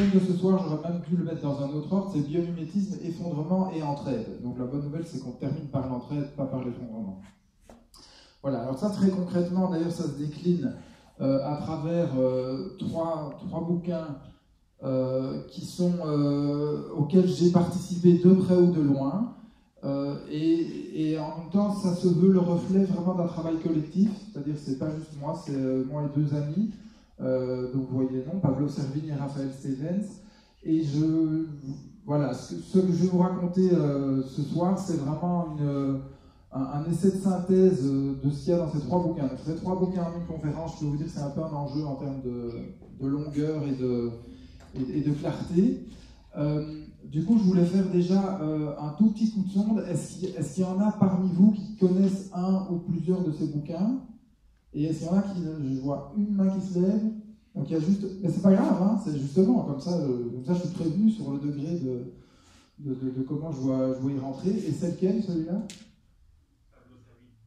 thème de ce soir, j'aurais même dû le mettre dans un autre ordre, c'est biomimétisme, effondrement et entraide. Donc la bonne nouvelle, c'est qu'on termine par l'entraide, pas par l'effondrement. Voilà, alors ça très concrètement, d'ailleurs, ça se décline euh, à travers euh, trois, trois, bouquins euh, qui sont, auxquels j'ai participé de près ou de loin. Et, et, en même temps, ça se veut le reflet vraiment d'un travail collectif, c'est-à-dire c'est pas juste moi, c'est moi et deux amis. Donc vous voyez noms, Pablo Servigne et Raphaël Stevens. Et je, voilà, ce que, je vais vous raconter ce soir, c'est vraiment un, essai de synthèse euh, de ce qu'il y a dans ces trois bouquins. ces trois bouquins en une conférence, je peux vous dire que c'est un peu un enjeu en termes de, longueur et de, et, de clarté. Euh, du coup, je voulais faire déjà euh, un tout petit coup de sonde. Est-ce qu'il y en a parmi vous qui connaissent un ou plusieurs de ces bouquins? Et est-ce qu'il y en a qui, je vois une main qui se lève donc il y a juste, mais c'est pas grave, hein, c'est justement comme ça, comme ça je suis prévenu sur le degré de, de, comment je vois, je vois y rentrer. Et c'est lequel celui-là?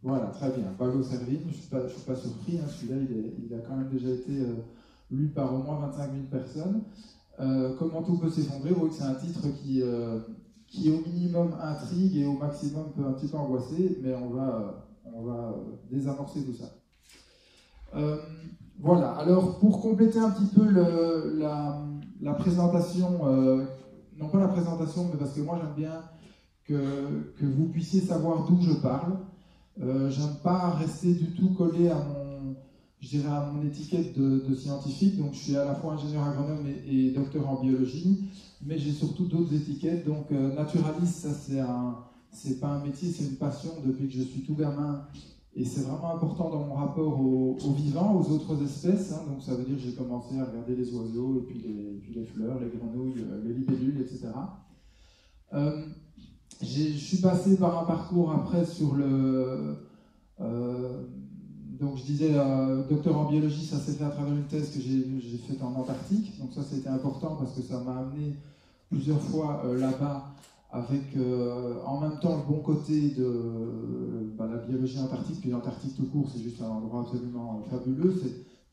Voilà, très bien. Pablo Servigne, je ne suis, pas surpris, hein, celui-là, il, a quand même déjà été euh, lu par au moins 25 000 personnes. Euh, comment tout peut s'effondrer Oui, c'est un titre qui, euh, qui, au minimum, intrigue et au maximum peut un petit peu angoisser, mais on va, on va désamorcer tout ça. Voilà, alors pour compléter un petit peu la, présentation, non pas la présentation, mais parce que moi j'aime bien que, vous puissiez savoir d'où je parle. Euh, j'aime pas rester du tout collé à mon, je dirais à mon étiquette de, scientifique. Donc, je suis à la fois ingénieur agronome et, docteur en biologie, mais j'ai surtout d'autres étiquettes. Donc, euh, naturaliste, ça c'est un, c'est pas un métier, c'est une passion depuis que je suis tout gamin. Et c'est vraiment important dans mon rapport aux, vivants, aux autres espèces. Hein. Donc, ça veut dire que j'ai commencé à regarder les oiseaux, et puis les, fleurs, les grenouilles, euh, les libellules, etc. Euh, je suis passé par un parcours après sur le. Euh, donc je disais, docteur en biologie, ça s'est fait à travers une thèse que j'ai faite en Antarctique. Donc ça, c'était important parce que ça m'a amené plusieurs fois là-bas avec en même temps le bon côté de bah, la biologie antarctique, puis l'Antarctique tout court, c'est juste un endroit absolument fabuleux.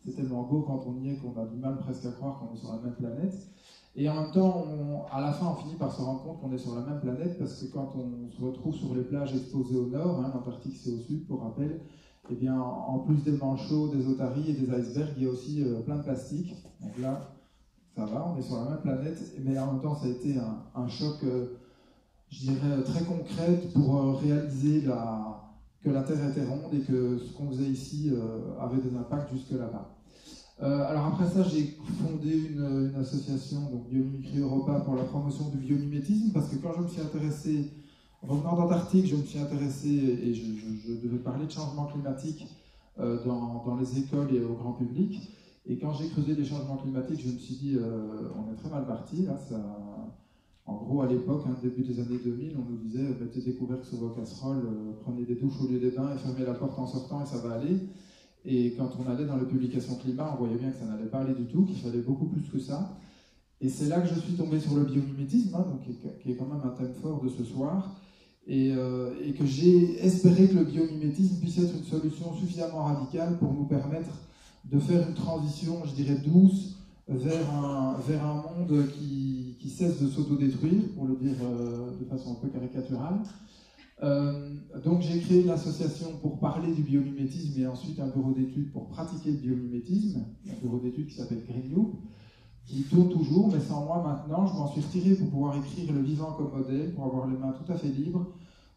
C'est tellement beau quand on y est qu'on a du mal presque à croire qu'on est sur la même planète. Et en même temps, à la fin, on finit par se rendre compte qu'on est sur la même planète parce que quand on se retrouve sur les plages exposées au nord, hein, l'Antarctique c'est au sud pour rappel, eh bien, en plus des manchots, des otaries et des icebergs, il y a aussi euh, plein de plastique. Donc là, ça va, on est sur la même planète, mais en même temps, ça a été un, choc, euh, je dirais, très concret pour euh, réaliser que la Terre était ronde et que ce qu'on faisait ici avait des impacts jusque là-bas. Euh, alors après ça, j'ai fondé une, association, donc Biomimicry Europa, pour la promotion du biomimétisme, parce que quand je me suis intéressé, revenant d'Antarctique, je me suis intéressé, et je, devais parler de changement climatique euh, dans, les écoles et au grand public. Et quand j'ai creusé les changements climatiques, je me suis dit, euh, on est très mal parti. Là, en gros, à l'époque, hein, début des années 2000, on nous disait, mettez des couvercles sur vos casseroles, prenez des douches au lieu des bains et fermez la porte en sortant et ça va aller. Et quand on allait dans les publications climat, on voyait bien que ça n'allait pas aller du tout, qu'il fallait beaucoup plus que ça. Et c'est là que je suis tombé sur le biomimétisme, hein, donc, qui, est, quand même un thème fort de ce soir, et, euh, et que j'ai espéré que le biomimétisme puisse être une solution suffisamment radicale pour nous permettre de faire une transition, je dirais, douce vers un, vers un monde qui, qui cesse de s'autodétruire, pour le dire euh, de façon un peu caricaturale, euh, donc j'ai créé une association pour parler du biomimétisme et ensuite un bureau d'études pour pratiquer le biomimétisme, un bureau d'études qui s'appelle Green Loop, qui tourne toujours, mais sans moi maintenant. Je m'en suis retiré pour pouvoir écrire le vivant comme modèle, pour avoir les mains tout à fait libres,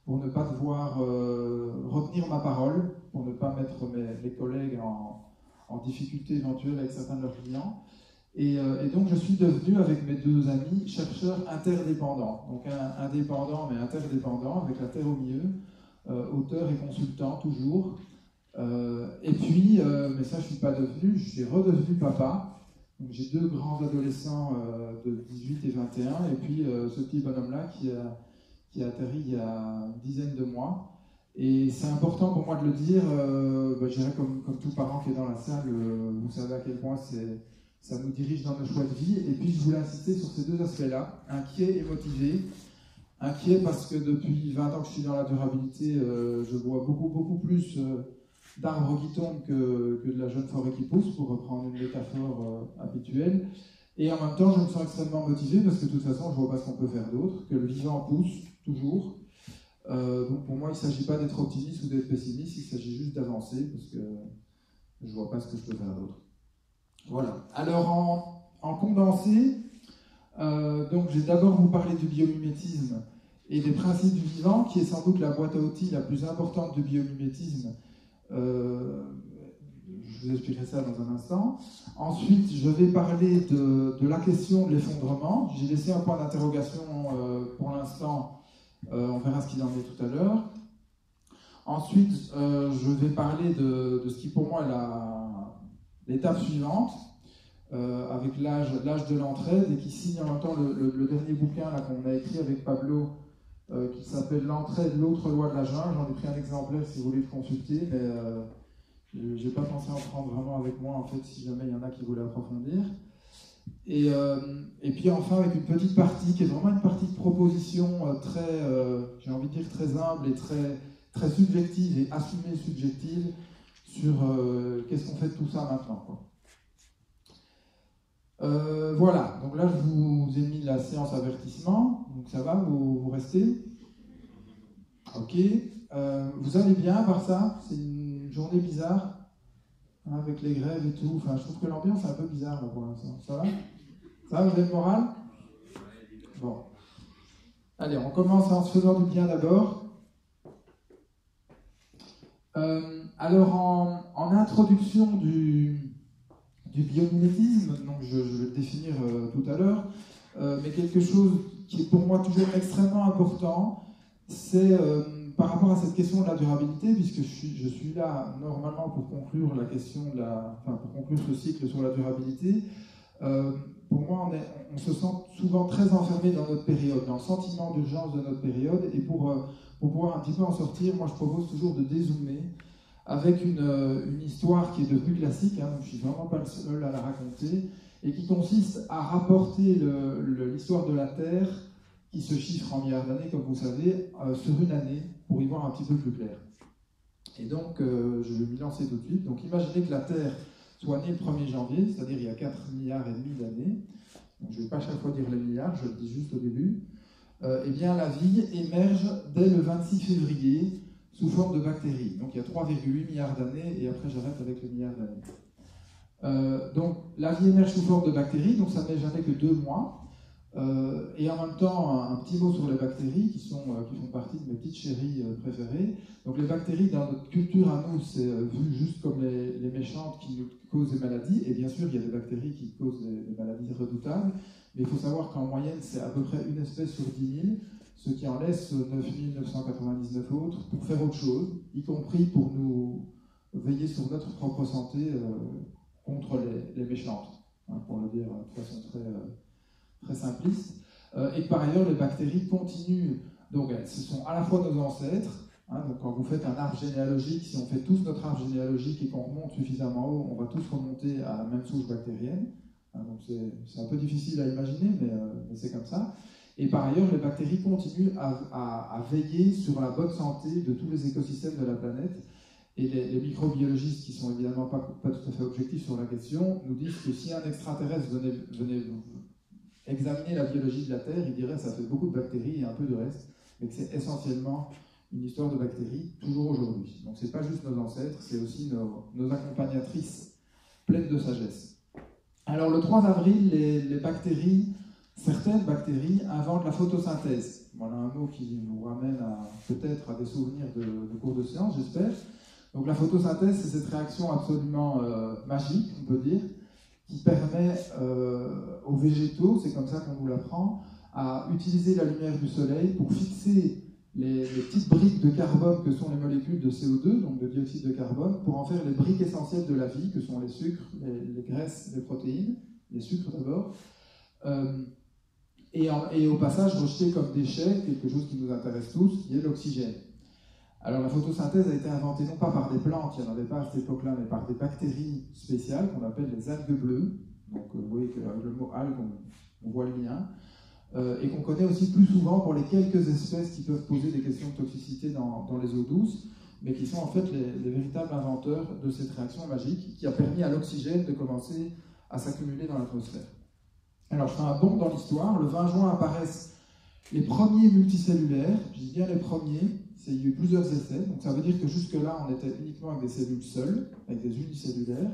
pour ne pas devoir euh, retenir ma parole, pour ne pas mettre mes, collègues en, en difficulté éventuelle avec certains de leurs clients. Euh, et, donc, je suis devenu, avec mes deux amis, chercheur interdépendant. Donc, un, indépendant, mais interdépendant, avec la terre au milieu, euh, auteur et consultant toujours. Euh, et puis, mais ça, je ne suis pas devenu, je suis redevenu papa. J'ai deux grands adolescents de 18 et 21, et puis ce petit bonhomme-là qui a, qui a atterri il y a une dizaine de mois. Et c'est important pour moi de le dire, bah, je dirais comme, tout parent qui est dans la salle, vous savez à quel point c'est ça nous dirige dans nos choix de vie. Et puis je voulais insister sur ces deux aspects-là, inquiet et motivé. Inquiet parce que depuis 20 ans que je suis dans la durabilité, euh, je vois beaucoup, beaucoup plus euh, d'arbres qui tombent que, que, de la jeune forêt qui pousse, pour reprendre une métaphore euh, habituelle. Et en même temps, je me sens extrêmement motivé parce que de toute façon, je vois pas ce qu'on peut faire d'autre, que le vivant pousse toujours. Donc pour moi, il ne s'agit pas d'être optimiste ou d'être pessimiste, il s'agit juste d'avancer parce que je ne vois pas ce que je peux faire d'autre. Voilà. Alors en, condensé, euh, donc je vais d'abord vous parler du biomimétisme et des principes du vivant, qui est sans doute la boîte à outils la plus importante du biomimétisme. Euh, je vous expliquerai ça dans un instant. Ensuite, je vais parler de, la question de l'effondrement. J'ai laissé un point d'interrogation euh, pour l'instant. Euh, on verra ce qu'il en est tout à l'heure. Ensuite, je vais parler de, ce qui pour moi est l'étape suivante, avec l'âge de l'entraide, et qui signe en même temps le, dernier bouquin qu'on a écrit avec Pablo euh, qui s'appelle L'entrée de l'autre loi de la jungle. J'en ai pris un exemplaire si vous voulez le consulter, mais euh, je n'ai pas pensé en prendre vraiment avec moi, en fait, si jamais il y en a qui voulaient approfondir. Et, euh, et, puis enfin, avec une petite partie qui est vraiment une partie de proposition très, j'ai envie de dire, très humble et très, très subjective et assumée subjective sur qu'est-ce qu'on fait de tout ça maintenant. Euh, voilà, donc là je vous ai mis la séance avertissement, donc ça va, vous, restez? Ok, euh, vous allez bien par ça? C'est une journée bizarre, hein, avec les grèves et tout, enfin je trouve que l'ambiance est un peu bizarre là pour l'instant, ça va? Ça vous êtes moral? Bon. Allez, on commence en se faisant du bien d'abord. Euh, alors en introduction du, du biomimétisme, donc je, vais le définir euh, tout à l'heure, euh, mais quelque chose qui est pour moi toujours extrêmement important, c'est euh, par rapport à cette question de la durabilité, puisque je suis, là normalement pour conclure la question enfin, pour conclure ce cycle sur la durabilité. pour moi, on, se sent souvent très enfermé dans notre période, dans le sentiment d'urgence de notre période, et pour pouvoir un petit peu en sortir, moi je propose toujours de dézoomer avec une, euh, une, histoire qui est devenue classique, hein, je ne suis vraiment pas le seul à la raconter, et qui consiste à rapporter l'histoire de la Terre, qui se chiffre en milliards d'années, comme vous savez, euh, sur une année, pour y voir un petit peu plus clair. Et donc, euh, je vais m'y lancer tout de suite. Donc, imaginez que la Terre soit née le 1er janvier, c'est-à-dire il y a 4 milliards et demi d'années. je ne vais pas chaque fois dire les milliards, je le dis juste au début. eh bien, la vie émerge dès le 26 février sous forme de bactéries. Donc il y a 3,8 milliards d'années, et après j'arrête avec les milliards d'années. Euh, donc la vie émerge sous forme de bactéries, donc ça n'est jamais que deux mois. Euh, et en même temps, un, petit mot sur les bactéries qui, sont, euh, qui font partie de mes petites chéries préférées. Donc les bactéries, dans notre culture à nous, c'est vu juste comme les, les, méchantes qui nous causent des maladies. Et bien sûr, il y a des bactéries qui causent des, des maladies redoutables. Mais il faut savoir qu'en moyenne, c'est à peu près une espèce sur 10 000 ce qui en laisse 9999 autres pour faire autre chose, y compris pour nous veiller sur notre propre santé euh, contre les, méchantes, hein, pour le dire de façon très, euh, très simpliste. Euh, et par ailleurs, les bactéries continuent, donc ce sont à la fois nos ancêtres, hein, donc quand vous faites un arbre généalogique, si on fait tous notre arbre généalogique et qu'on remonte suffisamment haut, on va tous remonter à la même souche bactérienne. Hein, donc c'est un peu difficile à imaginer, mais c'est comme ça. Et par ailleurs, les bactéries continuent à, veiller sur la bonne santé de tous les écosystèmes de la planète. Et les, microbiologistes, qui sont évidemment pas, tout à fait objectifs sur la question, nous disent que si un extraterrestre venait, examiner la biologie de la Terre, il dirait que ça fait beaucoup de bactéries et un peu de reste, mais que c'est essentiellement une histoire de bactéries, toujours aujourd'hui. Donc c'est pas juste nos ancêtres, c'est aussi nos, accompagnatrices pleines de sagesse. Alors le 3 avril, les bactéries certaines bactéries inventent la photosynthèse. Voilà un mot qui vous ramène peut-être à des souvenirs de, cours de sciences, j'espère. Donc la photosynthèse, c'est cette réaction absolument euh, magique, on peut dire, qui permet euh, aux végétaux, c'est comme ça qu'on vous l'apprend, à utiliser la lumière du soleil pour fixer les, petites briques de carbone que sont les molécules de CO2, donc de dioxyde de carbone, pour en faire les briques essentielles de la vie, que sont les sucres, les, graisses, les protéines, les sucres d'abord. Euh, et, au passage rejeté comme déchet quelque chose qui nous intéresse tous, qui est l'oxygène. Alors la photosynthèse a été inventée non pas par des plantes, il n'y en avait pas à cette époque-là, mais par des bactéries spéciales qu'on appelle les algues bleues. Donc euh, vous voyez qu'avec le mot algue, on, voit le lien. Euh, et qu'on connaît aussi plus souvent pour les quelques espèces qui peuvent poser des questions de toxicité dans, les eaux douces, mais qui sont en fait les, véritables inventeurs de cette réaction magique qui a permis à l'oxygène de commencer à s'accumuler dans l'atmosphère. Alors je fais un bond dans l'histoire. Le 20 juin apparaissent les premiers multicellulaires. Je dis bien les premiers. Il y a eu plusieurs essais. Donc ça veut dire que jusque-là, on était uniquement avec des cellules seules, avec des unicellulaires.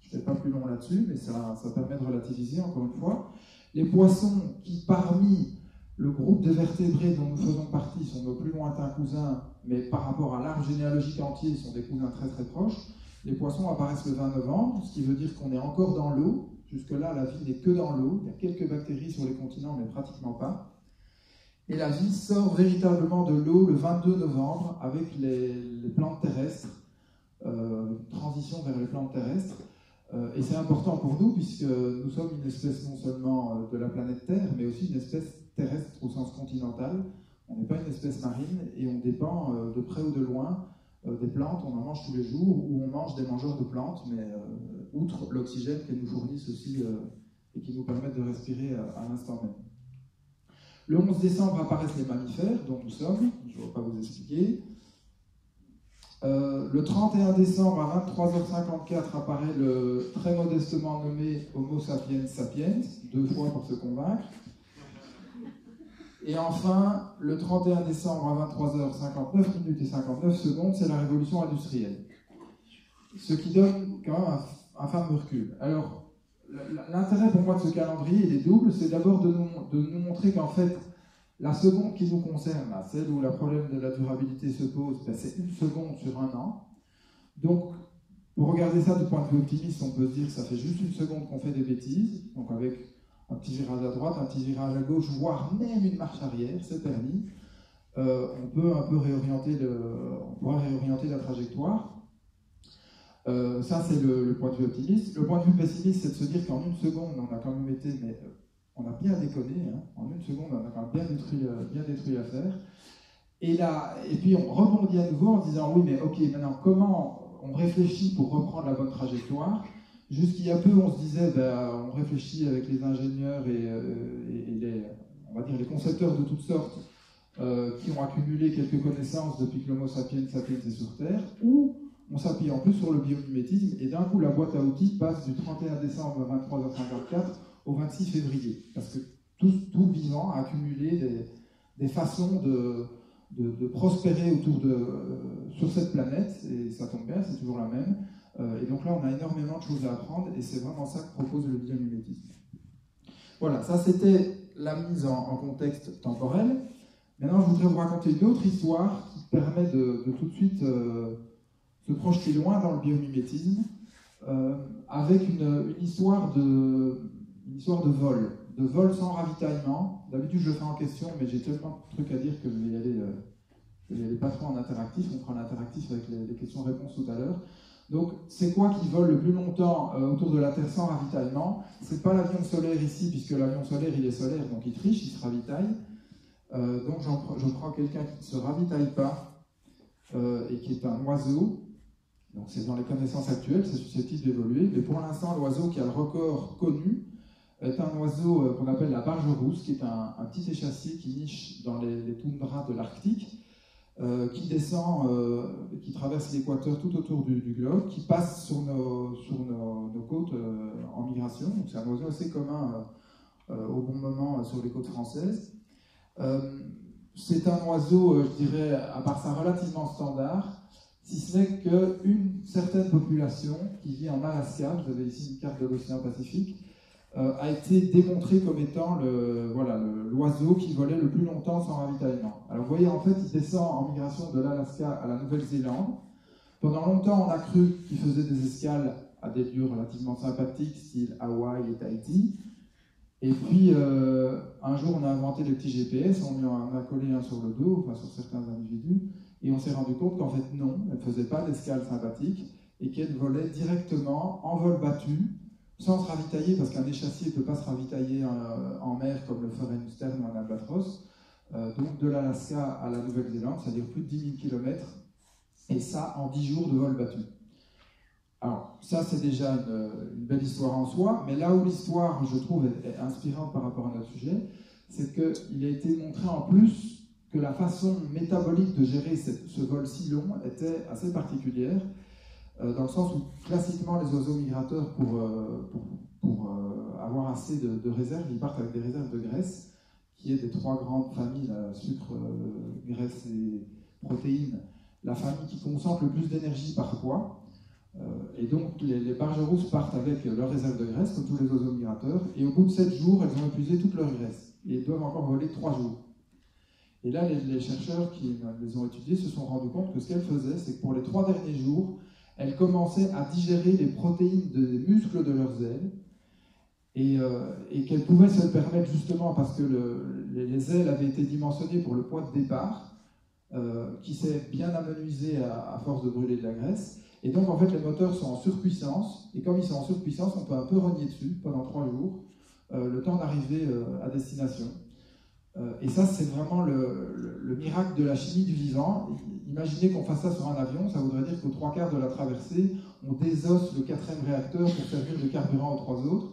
Je ne vais pas plus long là-dessus, mais ça, permet de relativiser encore une fois. Les poissons qui, parmi le groupe de vertébrés dont nous faisons partie, sont nos plus lointains cousins, mais par rapport à l'arbre généalogique entier, sont des cousins très très proches. Les poissons apparaissent le 20 novembre, ce qui veut dire qu'on est encore dans l'eau. Jusque-là, la vie n'est que dans l'eau. Il y a quelques bactéries sur les continents, mais pratiquement pas. Et la vie sort véritablement de l'eau le 22 novembre avec les, plantes terrestres, euh, transition vers les plantes terrestres. Euh, et c'est important pour nous puisque nous sommes une espèce non seulement euh, de la planète Terre, mais aussi une espèce terrestre au sens continental. On n'est pas une espèce marine et on dépend euh, de près ou de loin des plantes. On en mange tous les jours ou on mange des mangeurs de plantes, mais outre l'oxygène qu'elles nous fournissent aussi et qui nous permettent de respirer à, l'instant même. Le 11 décembre apparaissent les mammifères, dont nous sommes, je ne vais pas vous expliquer. Euh, le 31 décembre à 23h54 apparaît le très modestement nommé Homo sapiens sapiens, deux fois pour se convaincre. Et enfin, le 31 décembre à 23h59 minutes et 59 secondes, c'est la révolution industrielle. Ce qui donne quand même un, fameux recul. Alors, l'intérêt pour moi de ce calendrier, il est double. C'est d'abord de nous montrer qu'en fait, la seconde qui nous concerne, celle où le problème de la durabilité se pose, ben, c'est une seconde sur un an. Donc, pour regarder ça du point de vue optimiste, on peut se dire que ça fait juste une seconde qu'on fait des bêtises, donc avec un petit virage à droite, un petit virage à gauche, voire même une marche arrière, c'est permis. Euh, on peut un peu réorienter la trajectoire. Euh, ça, c'est le, point de vue optimiste. Le point de vue pessimiste, c'est de se dire qu'en une seconde, on a quand même été mais, on a bien déconné, hein. en une seconde, on a quand même bien détruit, euh, bien détruit l'affaire. Et, là, et puis on rebondit à nouveau en disant oui, mais ok, maintenant comment on réfléchit pour reprendre la bonne trajectoire? Jusqu'il y a peu, on se disait, ben, on réfléchit avec les ingénieurs et, euh, les, on va dire les concepteurs de toutes sortes euh, qui ont accumulé quelques connaissances depuis que l'Homo sapiens sapiens est sur Terre, on s'appuie en plus sur le biomimétisme, et d'un coup la boîte à outils passe du 31 décembre à 23h54 au 26 février. Parce que tout, vivant a accumulé des, façons de, de, prospérer autour de, euh, sur cette planète, et ça tombe bien, c'est toujours la même. Euh, et donc là, on a énormément de choses à apprendre, et c'est vraiment ça que propose le biomimétisme. Voilà, ça c'était la mise en, contexte temporel. Maintenant, je voudrais vous raconter une autre histoire qui permet de, tout de suite euh, se projeter loin dans le biomimétisme, avec une, histoire de, histoire de vol, de vol sans ravitaillement. D'habitude, je fais en question, mais j'ai tellement de trucs à dire que je vais aller, euh, pas trop en interactif. On fera l'interactif avec les, questions-réponses tout à l'heure. Donc, c'est quoi qui vole le plus longtemps euh, autour de la Terre sans ravitaillement? C'est pas l'avion solaire ici, puisque l'avion solaire, il est solaire, donc il triche, il se ravitaille. Euh, donc, je prends quelqu'un qui ne se ravitaille pas et qui est un oiseau. Donc, c'est dans les connaissances actuelles, c'est susceptible d'évoluer. Mais pour l'instant, l'oiseau qui a le record connu, est un oiseau euh, qu'on appelle la barge rousse, qui est un, petit échassier qui niche dans les, toundras de l'Arctique, euh, qui descend, euh, qui traverse l'équateur tout autour du, globe, qui passe sur nos, sur nos, côtes en migration. C'est un oiseau assez commun au bon moment sur les côtes françaises. c'est un oiseau, je dirais, à part ça, relativement standard, si ce n'est qu'une certaine population qui vit en Alaska, vous avez ici une carte de l'océan Pacifique, euh, a été démontré comme étant le, voilà, l'oiseau qui volait le plus longtemps sans ravitaillement. Alors vous voyez, en fait, il descend en migration de l'Alaska à la Nouvelle-Zélande. Pendant longtemps, on a cru qu'il faisait des escales à des lieux relativement sympathiques, style Hawaï et Tahiti. Et puis, euh, un jour, on a inventé les petits GPS, on lui en a collé un sur le dos, enfin sur certains individus, et on s'est rendu compte qu'en fait, non, elle ne faisait pas d'escale sympathique, et qu'elle volait directement en vol battu, sans se ravitailler, parce qu'un échassier ne peut pas se ravitailler euh, en, mer comme le ferait une ou un albatros. Euh, donc de l'Alaska à la Nouvelle-Zélande, c'est-à-dire plus de 10 000 km, et ça en 10 jours de vol battu. Alors, ça, c'est déjà une, belle histoire en soi, mais là où l'histoire, je trouve, est, inspirante par rapport à notre sujet, c'est qu'il a été montré en plus que la façon métabolique de gérer ce vol si long était assez particulière, euh, dans le sens où classiquement les oiseaux migrateurs, pour, euh, euh, avoir assez de, réserves, ils partent avec des réserves de graisse, qui est des trois grandes familles, sucre, graisse et protéines, la famille qui concentre le plus d'énergie par poids. et donc les, les, rousses partent avec leur réserve de graisse, comme tous les oiseaux migrateurs, et au bout de 7 jours, elles ont épuisé toute leur graisse, et doivent encore voler 3 jours. Et là, les, chercheurs qui les ont étudiés se sont rendus compte que ce qu'elles faisaient, c'est que pour les trois derniers jours, elles commençaient à digérer les protéines des muscles de leurs ailes et, euh, qu'elles pouvaient se le permettre justement parce que les, ailes avaient été dimensionnées pour le poids de départ, euh, qui s'est bien amenuisé à, force de brûler de la graisse. Et donc, en fait, les moteurs sont en surpuissance, et comme ils sont en surpuissance, on peut un peu renier dessus pendant trois jours, euh, le temps d'arriver à destination. Euh, et ça, c'est vraiment le, miracle de la chimie du vivant. Imaginez qu'on fasse ça sur un avion, ça voudrait dire qu'aux trois quarts de la traversée, on désosse le quatrième réacteur pour servir de carburant aux trois autres.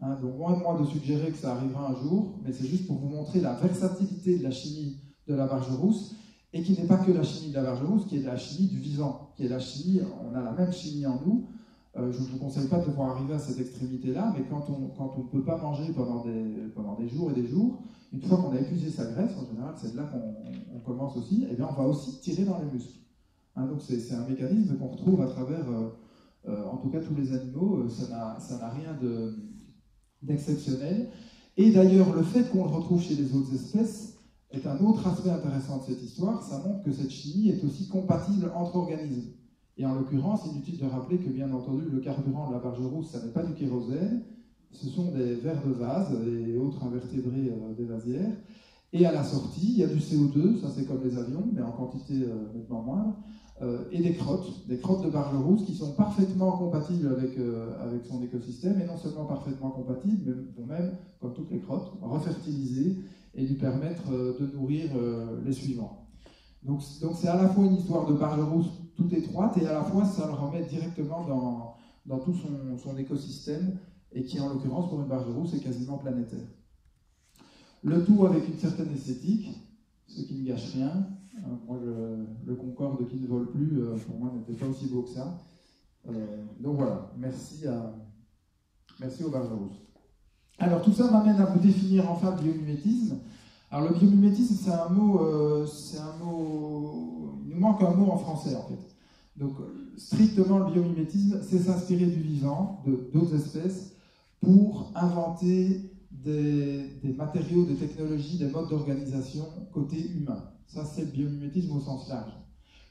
Hein, donc, loin de moi de suggérer que ça arrivera un jour, mais c'est juste pour vous montrer la versatilité de la chimie de la barge rousse, et qui n'est pas que la chimie de la barge rousse, qui est la chimie du vivant, qui est la chimie, on a la même chimie en nous. Euh, je ne vous conseille pas de devoir arriver à cette extrémité-là, mais quand on ne peut pas manger pendant des, jours et des jours, une fois qu'on a épuisé sa graisse, en général, c'est là qu'on commence aussi, et eh bien on va aussi tirer dans les muscles. Hein, donc c'est un mécanisme qu'on retrouve à travers, euh, euh, en tout cas tous les animaux, ça n'a rien d'exceptionnel. et d'ailleurs, le fait qu'on le retrouve chez les autres espèces est un autre aspect intéressant de cette histoire. Ça montre que cette chimie est aussi compatible entre organismes. Et en l'occurrence, inutile de rappeler que, bien entendu, le carburant de la barge rousse, ça n'est pas du kérosène, ce sont des vers de vase et autres invertébrés euh, des vasières. Et à la sortie, il y a du CO2, ça c'est comme les avions, mais en quantité euh, nettement moindre, euh, et des crottes, des crottes de barge rousse qui sont parfaitement compatibles avec, avec son écosystème, et non seulement parfaitement compatibles, mais vont même, comme toutes les crottes, refertiliser et lui permettre de nourrir les suivants. Donc c'est à la fois une histoire de barge rousse toute étroite, et à la fois ça le remet directement dans, dans tout son, son écosystème et qui en l'occurrence pour une barge rousse est quasiment planétaire. Le tout avec une certaine esthétique, ce qui ne gâche rien. Euh, moi, le Concorde qui ne vole plus, euh, pour moi, n'était pas aussi beau que ça. Euh, donc voilà, merci, merci aux barges rousses. Alors tout ça m'amène à vous définir enfin le biomimétisme. Alors le biomimétisme, c'est un mot, c'est un mot, nous manque un mot en français en fait. Donc strictement le biomimétisme, c'est s'inspirer du vivant, d'autres espèces, pour inventer des, matériaux, des technologies, des modes d'organisation côté humain. Ça, c'est le biomimétisme au sens large.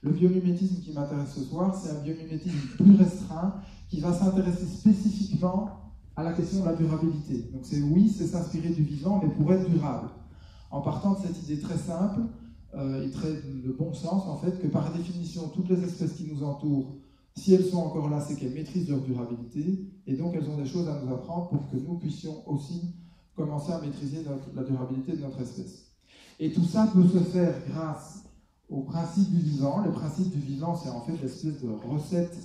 Le biomimétisme qui m'intéresse ce soir, c'est un biomimétisme plus restreint qui va s'intéresser spécifiquement à la question de la durabilité. Donc c'est oui, c'est s'inspirer du vivant, mais pour être durable. En partant de cette idée très simple euh, et très de bon sens, en fait, que par définition, toutes les espèces qui nous entourent si elles sont encore là, c'est qu'elles maîtrisent leur durabilité, et donc elles ont des choses à nous apprendre pour que nous puissions aussi commencer à maîtriser la durabilité de notre espèce. Et tout ça peut se faire grâce au principe du vivant. Le principe du vivant, c'est en fait l'espèce de recette,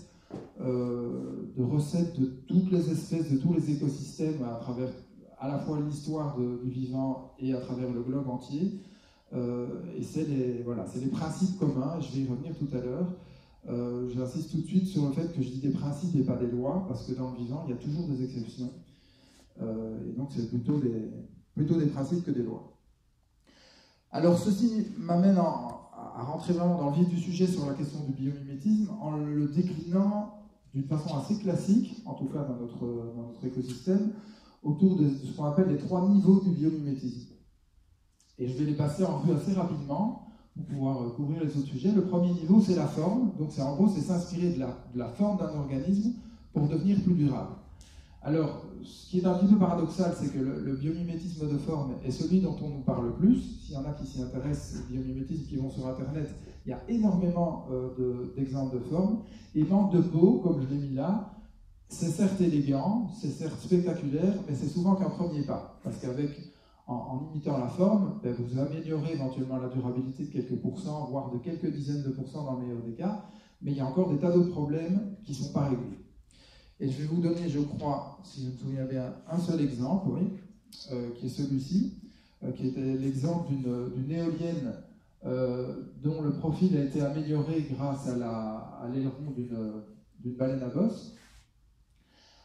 euh, de recette de toutes les espèces, de tous les écosystèmes à travers à la fois l'histoire du vivant et à travers le globe entier. Euh, et c'est les, voilà, les principes communs, je vais y revenir tout à l'heure, euh, j'insiste tout de suite sur le fait que je dis des principes et pas des lois, parce que dans le vivant, il y a toujours des exceptions. Euh, et donc, c'est plutôt des, plutôt des principes que des lois. Alors, ceci m'amène à rentrer vraiment dans le vif du sujet sur la question du biomimétisme en le déclinant d'une façon assez classique, en tout cas dans notre, dans notre écosystème, autour de ce qu'on appelle les trois niveaux du biomimétisme. Et je vais les passer en vue assez rapidement pour pouvoir euh, couvrir les autres sujets. Le premier niveau, c'est la forme. Donc, en gros, c'est s'inspirer de la, forme d'un organisme pour devenir plus durable. Alors, ce qui est un petit peu paradoxal, c'est que le, biomimétisme de forme est celui dont on nous parle le plus. S'il y en a qui s'y intéressent, le biomimétisme, qui vont sur Internet, il y a énormément euh, d'exemples de, de forme. Et manque de peau, comme je l'ai mis là, c'est certes élégant, c'est certes spectaculaire, mais c'est souvent qu'un premier pas. Parce qu'avec en, imitant la forme, ben, vous améliorez éventuellement la durabilité de quelques pourcents, voire de quelques dizaines de pourcents dans le meilleur des cas, mais il y a encore des tas d'autres problèmes qui ne sont pas réglés. Et je vais vous donner, je crois, si je me souviens bien, un seul exemple, oui, euh, qui est celui-ci, euh, qui était l'exemple d'une éolienne euh, dont le profil a été amélioré grâce à l'aileron d'une baleine à bosse.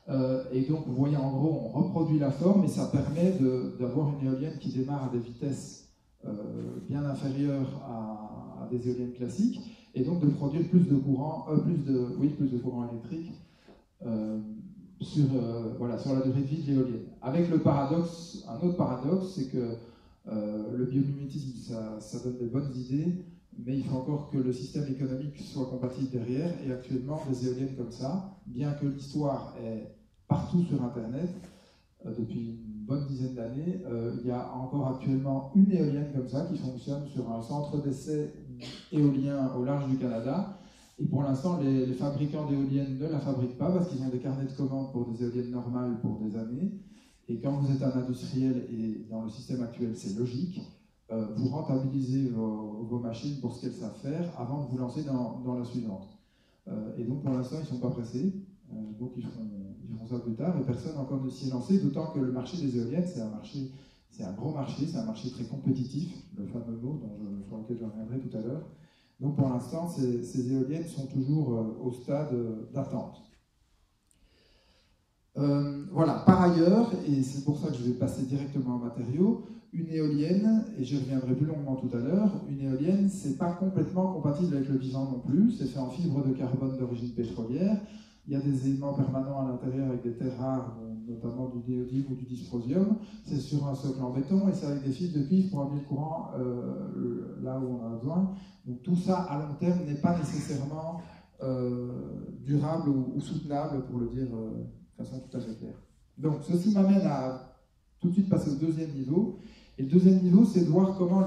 Euh, et donc, vous voyez, en gros, on reproduit la forme et ça permet d'avoir une éolienne qui démarre à des vitesses euh, bien inférieures à, des éoliennes classiques et donc de produire plus de courant, euh, plus de, courant électrique sur la durée de vie de l'éolienne. Avec le paradoxe, un autre paradoxe, c'est que le biomimétisme, ça, ça donne des bonnes idées, mais il faut encore que le système économique soit compatible derrière. Et actuellement, des éoliennes comme ça, bien que l'histoire est partout sur Internet, euh, depuis une bonne dizaine d'années, euh, il y a encore actuellement une éolienne comme ça qui fonctionne sur un centre d'essai éolien au large du Canada. Et pour l'instant, les, les, fabricants d'éoliennes ne la fabriquent pas parce qu'ils ont des carnets de commandes pour des éoliennes normales pour des années. Et quand vous êtes un industriel et dans le système actuel, c'est logique, euh, vous rentabilisez vos, machines pour ce qu'elles savent faire avant de vous lancer dans, la suivante. Euh, et donc pour l'instant, ils ne sont pas pressés, euh, donc ils feront, ils feront, ça plus tard, et personne encore ne s'y est lancé, d'autant que le marché des éoliennes, c'est un marché, c'est un gros marché, c'est un marché très compétitif, le fameux mot dont je, sur lequel je reviendrai tout à l'heure. Donc pour l'instant, ces, éoliennes sont toujours au stade d'attente. Voilà, par ailleurs, et c'est pour ça que je vais passer directement aux matériaux, une éolienne, et je reviendrai plus longuement tout à l'heure, une éolienne, c'est pas complètement compatible avec le vivant non plus, c'est fait en fibre de carbone d'origine pétrolière, il y a des éléments permanents à l'intérieur avec des terres rares, notamment du néodyme ou du dysprosium, c'est sur un socle en béton et c'est avec des fils de cuivre pour amener le courant euh, là où on a besoin. Donc tout ça, à long terme, n'est pas nécessairement euh, durable ou, soutenable, pour le dire de façon tout à fait claire. Donc ceci m'amène à tout de suite passer au deuxième niveau, et le deuxième niveau, c'est de voir comment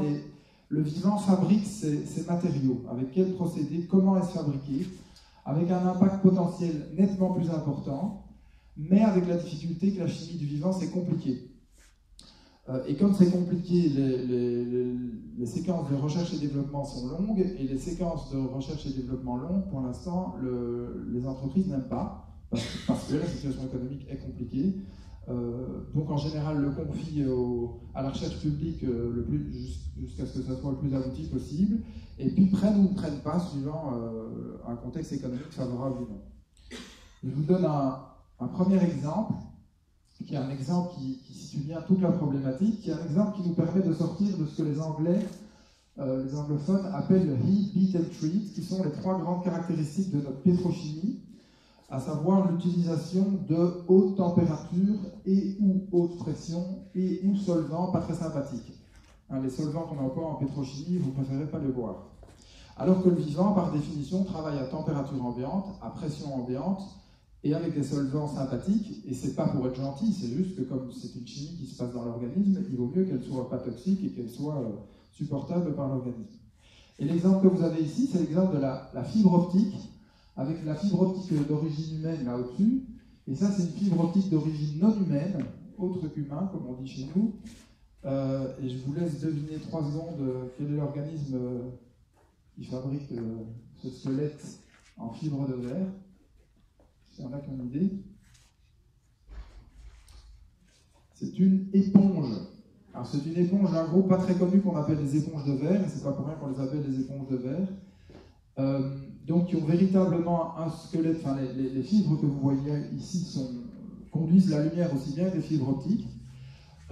le vivant fabrique ses, matériaux, avec quel procédé, comment est-ce fabriqué, avec un impact potentiel nettement plus important, mais avec la difficulté que la chimie du vivant, c'est compliqué. Euh, et comme c'est compliqué, les, séquences de recherche et développement sont longues, et les séquences de recherche et développement longues, pour l'instant, les entreprises n'aiment pas, parce, que la situation économique est compliquée. Euh, donc en général le confie à la recherche publique euh, jusqu'à ce que ça soit le plus abouti possible, et puis prennent ou ne prennent pas suivant euh, un contexte économique favorable ou non. Je vous donne un, premier exemple, qui est un exemple qui, situe bien toute la problématique, qui est un exemple qui nous permet de sortir de ce que les Anglais, les anglophones appellent heat, beat and treat, qui sont les trois grandes caractéristiques de notre pétrochimie à savoir l'utilisation de haute température et ou haute pression et ou solvants pas très sympathiques. Hein, les solvants qu'on emploie en pétrochimie, vous préférez pas les boire. Alors que le vivant, par définition, travaille à température ambiante, à pression ambiante et avec des solvants sympathiques. Et c'est pas pour être gentil, c'est juste que comme c'est une chimie qui se passe dans l'organisme, il vaut mieux qu'elle soit pas toxique et qu'elle soit euh, supportable par l'organisme. Et l'exemple que vous avez ici, c'est l'exemple de la fibre optique avec la fibre optique d'origine humaine là au-dessus. Et ça, c'est une fibre optique d'origine non humaine, autre qu'humain, comme on dit chez nous. Euh, et je vous laisse deviner trois secondes euh, quel est l'organisme euh, qui fabrique ce squelette en fibre de verre. Si on a qu'une idée. C'est une éponge. Alors c'est une éponge d'un groupe pas très connu qu'on appelle les éponges de verre, et c'est pas pour rien qu'on les appelle les éponges de verre donc qui ont véritablement un squelette, enfin les, fibres que vous voyez ici conduisent la lumière aussi bien que les fibres optiques.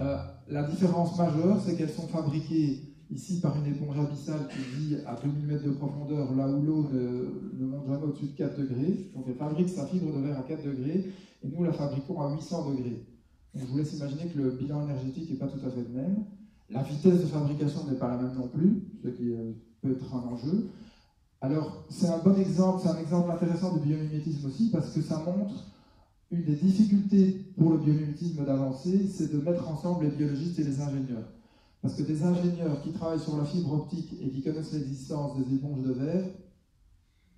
Euh, la différence majeure, c'est qu'elles sont fabriquées ici par une éponge abyssale qui vit à 2000 mètres de profondeur, là où l'eau ne, monte jamais au-dessus de 4 degrés. Donc elle fabrique sa fibre de verre à 4 degrés, et nous la fabriquons à 800 degrés. Donc je vous laisse imaginer que le bilan énergétique n'est pas tout à fait le même. La vitesse de fabrication n'est pas la même non plus, ce qui euh, peut être un enjeu. Alors, c'est un bon exemple, c'est un exemple intéressant de biomimétisme aussi, parce que ça montre une des difficultés pour le biomimétisme d'avancer, c'est de mettre ensemble les biologistes et les ingénieurs. Parce que des ingénieurs qui travaillent sur la fibre optique et qui connaissent l'existence des éponges de verre,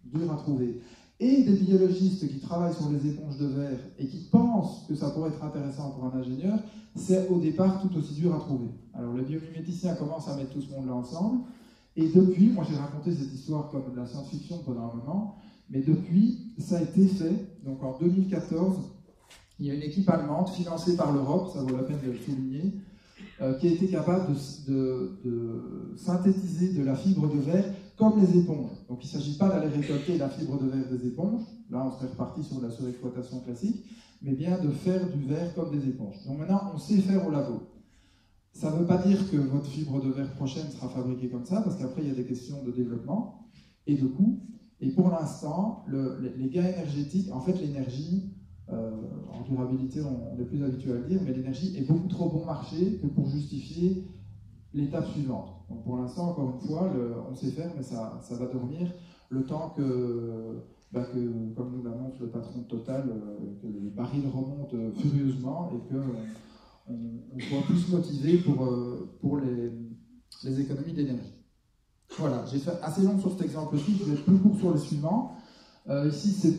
dur à trouver. Et des biologistes qui travaillent sur les éponges de verre et qui pensent que ça pourrait être intéressant pour un ingénieur, c'est au départ tout aussi dur à trouver. Alors les biomiméticiens commencent à mettre tout ce monde-là ensemble, et depuis, moi j'ai raconté cette histoire comme de la science-fiction pendant un moment, mais depuis, ça a été fait. Donc en 2014, il y a une équipe allemande financée par l'Europe, ça vaut la peine de le souligner, euh, qui a été capable de, synthétiser de la fibre de verre comme les éponges. Donc il ne s'agit pas d'aller récolter la fibre de verre des éponges, là on serait reparti sur la surexploitation classique, mais bien de faire du verre comme des éponges. Donc maintenant, on sait faire au labo. Ça ne veut pas dire que votre fibre de verre prochaine sera fabriquée comme ça, parce qu'après, il y a des questions de développement et de coût. Et pour l'instant, le, les gains énergétiques, en fait, l'énergie, euh, en durabilité, on, est plus habitué à le dire, mais l'énergie est beaucoup trop bon marché que pour justifier l'étape suivante. Donc pour l'instant, encore une fois, on sait faire, mais ça, va dormir le temps que, bah que comme nous l'annonce le patron de Total, euh, que les barils remontent furieusement et que on, soit plus motivé pour, euh, pour les, économies d'énergie. Voilà, j'ai fait assez long sur cet exemple-ci, je vais être plus court sur le suivant. Euh, ici, c'est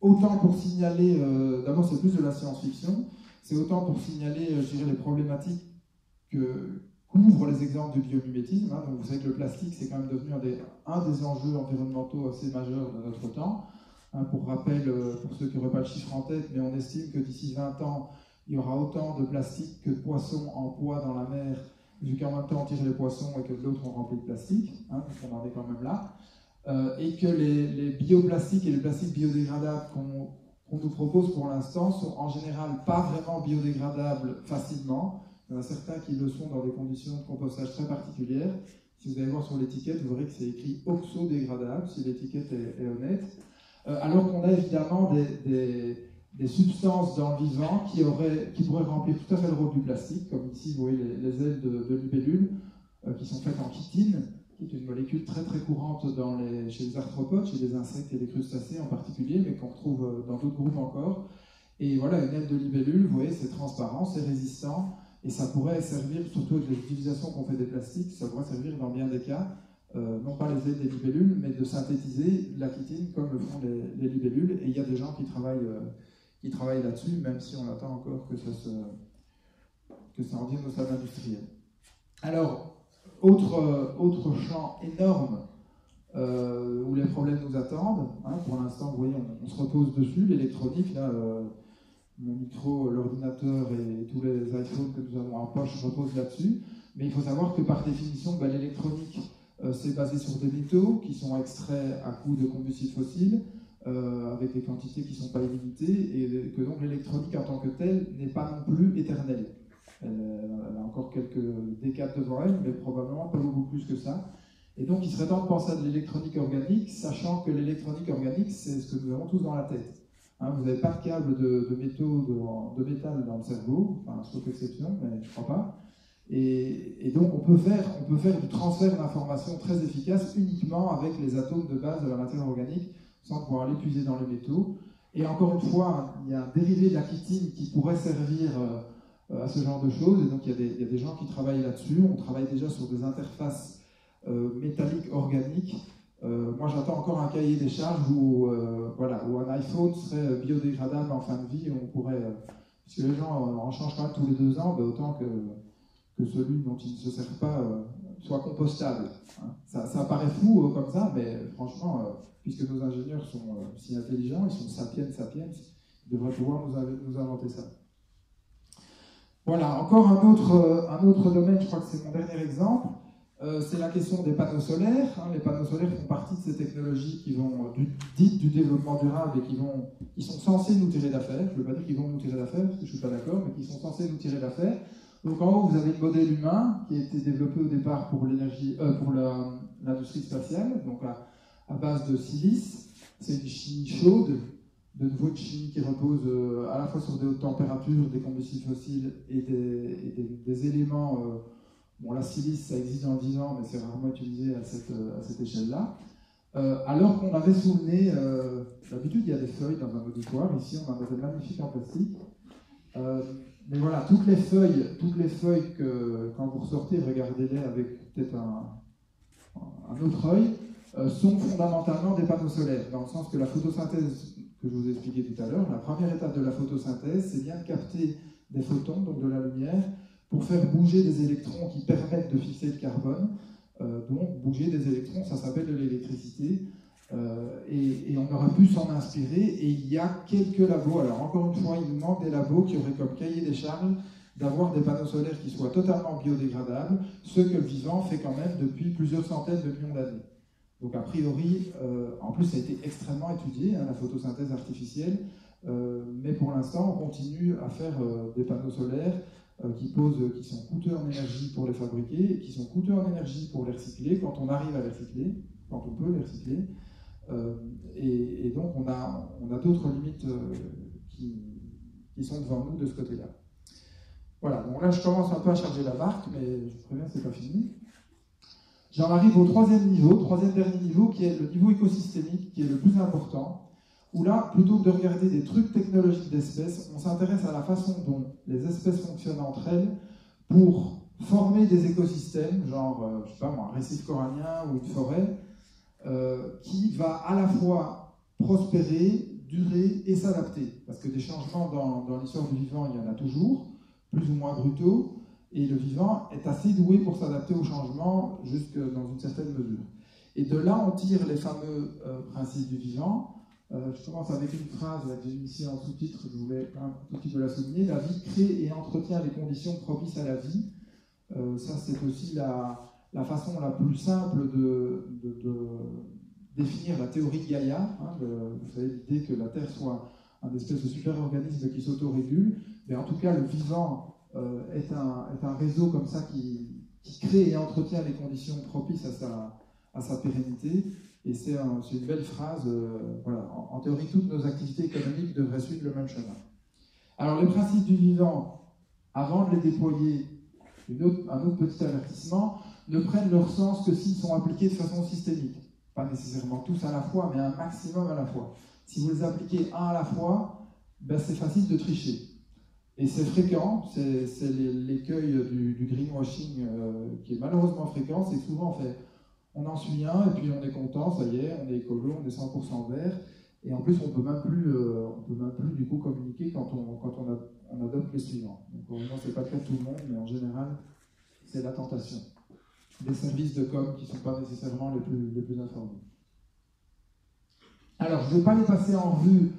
autant pour signaler, euh, d'abord c'est plus de la science-fiction, c'est autant pour signaler, les problématiques que couvrent les exemples du biomimétisme. Hein. Donc vous savez que le plastique, c'est quand même devenu un des, un des, enjeux environnementaux assez majeurs de notre temps. Hein, pour rappel, pour ceux qui n'auraient pas le chiffre en tête, mais on estime que d'ici 20 ans, il y aura autant de plastique que de poissons en poids dans la mer, vu qu'en même temps on tire les poissons et que d'autres ont rempli de plastique, hein, donc on en est quand même là, euh, et que les, bioplastiques et les plastiques biodégradables qu'on nous propose pour l'instant sont en général pas vraiment biodégradables facilement. Il y en a certains qui le sont dans des conditions de compostage très particulières. Si vous allez voir sur l'étiquette, vous verrez que c'est écrit oxo-dégradable, si l'étiquette est, honnête. Euh, alors qu'on a évidemment des substances dans le vivant qui, pourraient remplir tout à fait le rôle du plastique, comme ici vous voyez les, ailes de, de libellules euh, qui sont faites en chitine, qui est une molécule très très courante chez les arthropodes, chez les insectes et les crustacés en particulier, mais qu'on retrouve euh, dans d'autres groupes encore. Et voilà, une aile de libellule, vous voyez, c'est transparent, c'est résistant, et ça pourrait servir, surtout avec les utilisations qu'on fait des plastiques, ça pourrait servir dans bien des cas, euh, non pas les ailes des libellules, mais de synthétiser la chitine comme le font les, libellules. Et il y a des gens qui travaillent qui travaillent là-dessus, même si on attend encore que ça, se, que ça en vienne au stade industriel. Alors, autre, autre champ énorme euh, où les problèmes nous attendent, hein, pour l'instant, vous voyez, on, se repose dessus, l'électronique, là, euh, mon micro, l'ordinateur et tous les iPhones que nous avons en poche reposent là-dessus, mais il faut savoir que par définition, bah, l'électronique, euh, c'est basé sur des métaux qui sont extraits à coût de combustibles fossiles, euh, avec des quantités qui ne sont pas illimitées, et que donc l'électronique en tant que telle n'est pas non plus éternelle. Elle, a encore quelques décades devant elle, mais probablement pas beaucoup plus que ça. Et donc il serait temps de penser à de l'électronique organique, sachant que l'électronique organique, c'est ce que nous avons tous dans la tête. Hein, vous n'avez pas de câble de, métaux, de, métal dans le cerveau, enfin, sauf exception, mais je ne crois pas. Et, et, donc on peut, faire, on peut faire du transfert d'informations très efficace uniquement avec les atomes de base de la matière organique sans pouvoir l'épuiser dans les métaux. Et encore une fois, il y a un dérivé de la chitine qui pourrait servir euh, à ce genre de choses. Et donc, il y, a des, gens qui travaillent là-dessus. On travaille déjà sur des interfaces euh, métalliques organiques. Euh, moi, j'attends encore un cahier des charges où, voilà, où un iPhone serait biodégradable en fin de vie. On pourrait, puisque les gens en changent même tous les deux ans, ben, autant que, que celui dont ils ne se servent pas soit compostable. Hein. Ça, ça, paraît fou comme ça, mais franchement, puisque nos ingénieurs sont euh, si intelligents, ils sont sapiens, sapiens, ils devraient pouvoir nous, inventer ça. Voilà, encore un autre, euh, un autre domaine, je crois que c'est mon dernier exemple, euh, c'est la question des panneaux solaires. Hein. les panneaux solaires font partie de ces technologies qui vont du, dites du développement durable et qui, vont, qui sont censés nous tirer d'affaire. Je ne veux pas dire qu'ils vont nous tirer d'affaire, parce que je ne suis pas d'accord, mais qui sont censés nous tirer d'affaire. Donc en haut, vous avez le modèle humain qui a été développé au départ pour l'énergie, pour l'industrie spatiale, donc à, base de silice. C'est une chimie chaude, de nouveau une chimie qui repose euh, à la fois sur des hautes températures, des combustibles fossiles et des, éléments. Euh, bon, la silice, ça existe dans 10 ans, mais c'est rarement utilisé à cette, euh, échelle-là. alors qu'on avait sous le nez, d'habitude il y a des feuilles dans un auditoire, ici on a des magnifiques en plastique. Mais voilà, toutes les feuilles, toutes les feuilles que quand vous ressortez, regardez-les avec peut-être un, autre œil. Euh, sont fondamentalement des panneaux solaires, dans le sens que la photosynthèse que je vous ai expliqué tout à l'heure, la première étape de la photosynthèse, c'est bien de capter des photons, donc de la lumière, pour faire bouger des électrons qui permettent de fixer le carbone. Euh, donc bouger des électrons, ça s'appelle de l'électricité. Euh, et, on aurait pu s'en inspirer. Et il y a quelques labos. Alors encore une fois, il manque des labos qui auraient comme cahier des charges d'avoir des panneaux solaires qui soient totalement biodégradables, ce que le vivant fait quand même depuis plusieurs centaines de millions d'années. Donc a priori, euh, en plus ça a été extrêmement étudié, hein, la photosynthèse artificielle. mais pour l'instant, on continue à faire des panneaux solaires qui, posent, qui sont coûteux en énergie pour les fabriquer, qui sont coûteux en énergie pour les recycler quand on arrive à les recycler, quand on peut les recycler. Et, et, donc on a, on a d'autres limites qui, qui sont devant nous de ce côté-là. Voilà, donc là je commence un peu à charger la barque, mais je vous préviens, c'est pas fini. J'en arrive au troisième niveau, troisième dernier niveau, qui est le niveau écosystémique, qui est le plus important, où là, plutôt que de regarder des trucs technologiques d'espèces, on s'intéresse à la façon dont les espèces fonctionnent entre elles pour former des écosystèmes, genre, euh, je sais pas un récif corallien ou une forêt, euh, qui va à la fois prospérer, durer et s'adapter. Parce que des changements dans, l'histoire du vivant, il y en a toujours, plus ou moins brutaux, et le vivant est assez doué pour s'adapter aux changements jusque dans une certaine mesure. Et de là, on tire les fameux euh, principes du vivant. Euh, je commence avec une phrase que j'ai ici en sous-titre, je voulais un tout petit peu la souligner. La vie crée et entretient les conditions propices à la vie. Ça, c'est aussi la, la, façon la plus simple de, définir la théorie Gaïa. Hein, vous savez, l'idée que la Terre soit un espèce de super-organisme qui s'autorégule. Mais en tout cas, le vivant euh, est, un, réseau comme ça qui, crée et entretient les conditions propices à sa, à sa pérennité. Et c'est une belle phrase. Euh, voilà. En, théorie, toutes nos activités économiques devraient suivre le même chemin. Alors, les principes du vivant, avant de les déployer, un autre petit avertissement, ne prennent leur sens que s'ils sont appliqués de façon systémique. Pas nécessairement tous à la fois, mais un maximum à la fois. Si vous les appliquez un à la fois, ben c'est facile de tricher. Et c'est fréquent, c'est l'écueil du, greenwashing euh, qui est malheureusement fréquent, c'est souvent fait, on en suit un et puis on est content, ça y est, on est écolo, on est 100% vert, et en plus on peut euh, peut même plus du coup communiquer quand on, quand on, a, on adopte les suivants. Donc heureusement c'est pas le tout le monde, mais en général c'est la tentation. Des services de com qui ne sont pas nécessairement les plus, les plus informés. Alors je ne vais pas les passer en revue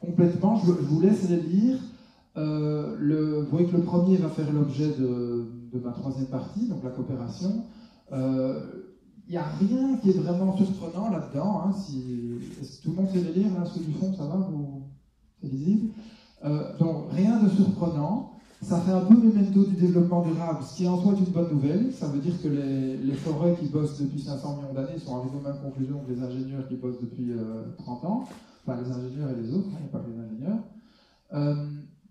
complètement, je, vous laisse les lire. Euh, vous voyez que le premier va faire l'objet de, ma troisième partie, donc la coopération. Il euh, n'y a rien qui est vraiment surprenant là-dedans. Hein, si, tout le monde sait les lire, là, ceux du fond, ça va C'est lisible euh, Donc rien de surprenant. Ça fait un peu memento du développement durable, ce qui en soi est une bonne nouvelle. Ça veut dire que les, forêts qui bossent depuis 500 millions d'années sont arrivés aux mêmes conclusions que les ingénieurs qui bossent depuis 30 ans. Enfin, les ingénieurs et les autres, hein, pas que les ingénieurs.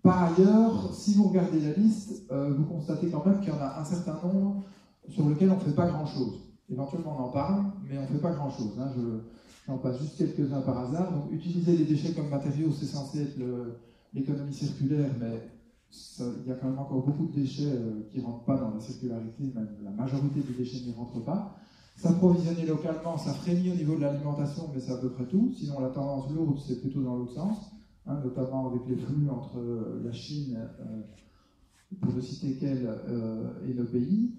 Par ailleurs, si vous regardez la liste, euh, vous constatez quand même qu'il y en a un certain nombre sur lesquels on ne fait pas grand-chose. Éventuellement, on en parle, mais on ne fait pas grand-chose. Hein. J'en passe juste quelques-uns par hasard. Donc, utiliser les déchets comme matériaux, c'est censé être l'économie circulaire, mais il y a quand même encore beaucoup de déchets euh, qui ne rentrent pas dans la circularité, la majorité des déchets n'y rentrent pas. S'approvisionner localement, ça frémit au niveau de l'alimentation, mais c'est à peu près tout. Sinon, la tendance lourde, c'est plutôt dans l'autre sens. Hein, notamment avec les flux entre euh, la Chine, euh, pour ne citer qu'elle, et nos pays.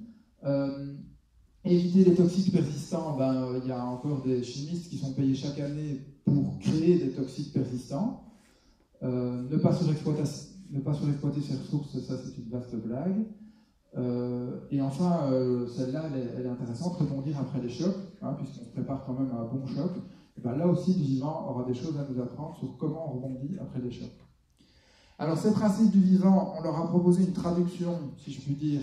éviter les toxiques persistants, ben, il y a encore des chimistes qui sont payés chaque année pour créer des toxiques persistants. ne, pas surexploiter, ne pas surexploiter ses ressources, ça c'est une vaste blague. et enfin, celle-là, elle, est intéressante, rebondir après les chocs, hein, puisqu'on se prépare quand même à un bon choc. Ben là aussi, le vivant aura des choses à nous apprendre sur comment on rebondit après les chocs. Alors, ces principes du vivant, on leur a proposé une traduction, si je puis dire,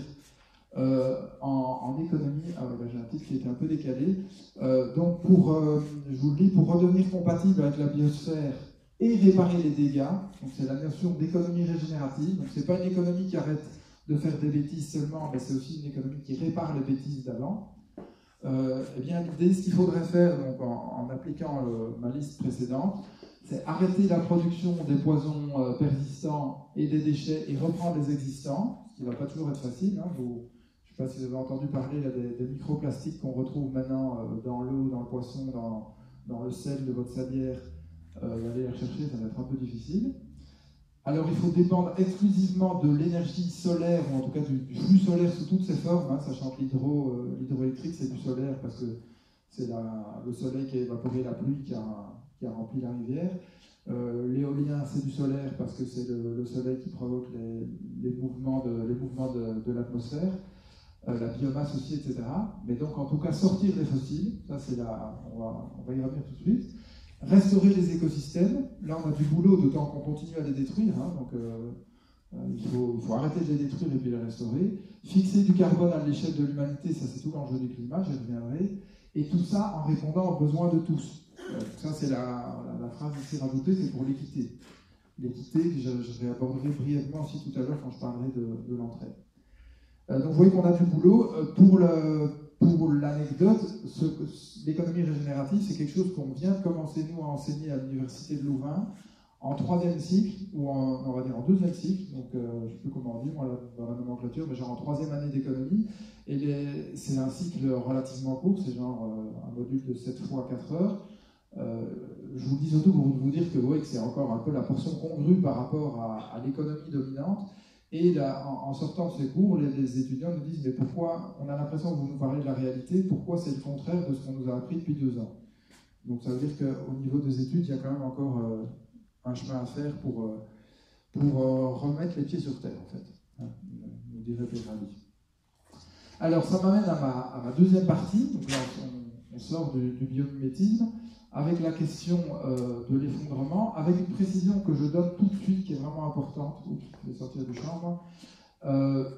euh, en, économie. Ah j'ai un titre qui était un peu décalé. Euh, donc, pour, euh, je vous le dis, pour redevenir compatible avec la biosphère et réparer les dégâts, donc c'est la notion d'économie régénérative. Donc, c'est pas une économie qui arrête de faire des bêtises seulement, mais c'est aussi une économie qui répare les bêtises d'avant. Euh, eh bien, l'idée, ce qu'il faudrait faire donc, en, appliquant ma liste précédente, c'est arrêter la production des poisons euh, persistants et des déchets et reprendre les existants, ce qui ne va pas toujours être facile. Hein. je ne sais pas si vous avez entendu parler des, microplastiques qu'on retrouve maintenant euh, dans l'eau, dans le poisson, dans, dans, le sel de votre sablière. aller les rechercher, ça va être un peu difficile. Alors il faut dépendre exclusivement de l'énergie solaire, ou en tout cas du, flux solaire sous toutes ses formes, hein, sachant que euh, l'hydroélectrique c'est du solaire parce que c'est le soleil qui a évaporé la pluie qui a, rempli la rivière. Euh, l'éolien c'est du solaire parce que c'est le, soleil qui provoque les, mouvements de, l'atmosphère. Euh, la biomasse aussi, etc. Mais donc en tout cas sortir des fossiles, ça c'est la, on va y revenir tout de suite. Restaurer les écosystèmes, là on a du boulot, d'autant qu'on continue à les détruire, hein, donc euh, euh, il, faut, arrêter de les détruire et puis les restaurer. Fixer du carbone à l'échelle de l'humanité, ça c'est tout l'enjeu du climat, j'y reviendrai. Et tout ça en répondant aux besoins de tous. ça c'est la, la, phrase ici rajoutée, c'est pour l'équité. L'équité, je, je réaborderai brièvement aussi tout à l'heure quand je parlerai de, de l'entraide. Euh, donc vous voyez qu'on a du boulot. pour le, pour l'anecdote, l'économie régénérative, c'est quelque chose qu'on vient de commencer, nous, à enseigner à l'Université de Louvain en troisième cycle, ou on va dire en deuxième cycle, donc euh, je ne sais plus comment on dit, moi, dans la nomenclature, mais genre en troisième année d'économie. Et c'est un cycle relativement court, c'est genre euh, un module de 7 fois 4 heures. Euh, je vous le dis surtout pour vous dire que, ouais, que c'est encore un peu la portion congrue par rapport à l'économie dominante. Et en, sortant de ces cours, les, étudiants nous disent Mais pourquoi On a l'impression que vous nous parlez de la réalité, pourquoi c'est le contraire de ce qu'on nous a appris depuis deux ans? Donc ça veut dire qu'au niveau des études, il y a quand même encore euh, un chemin à faire pour, euh, pour euh, remettre les pieds sur terre, en fait, hein, nous dirait Pédrali. Alors ça m'amène à ma, à ma, deuxième partie. Donc là, on, sort du, du biomimétisme avec la question euh, de l'effondrement, avec une précision que je donne tout de suite qui est vraiment importante. Oups, je vais sortir du chambre. Euh,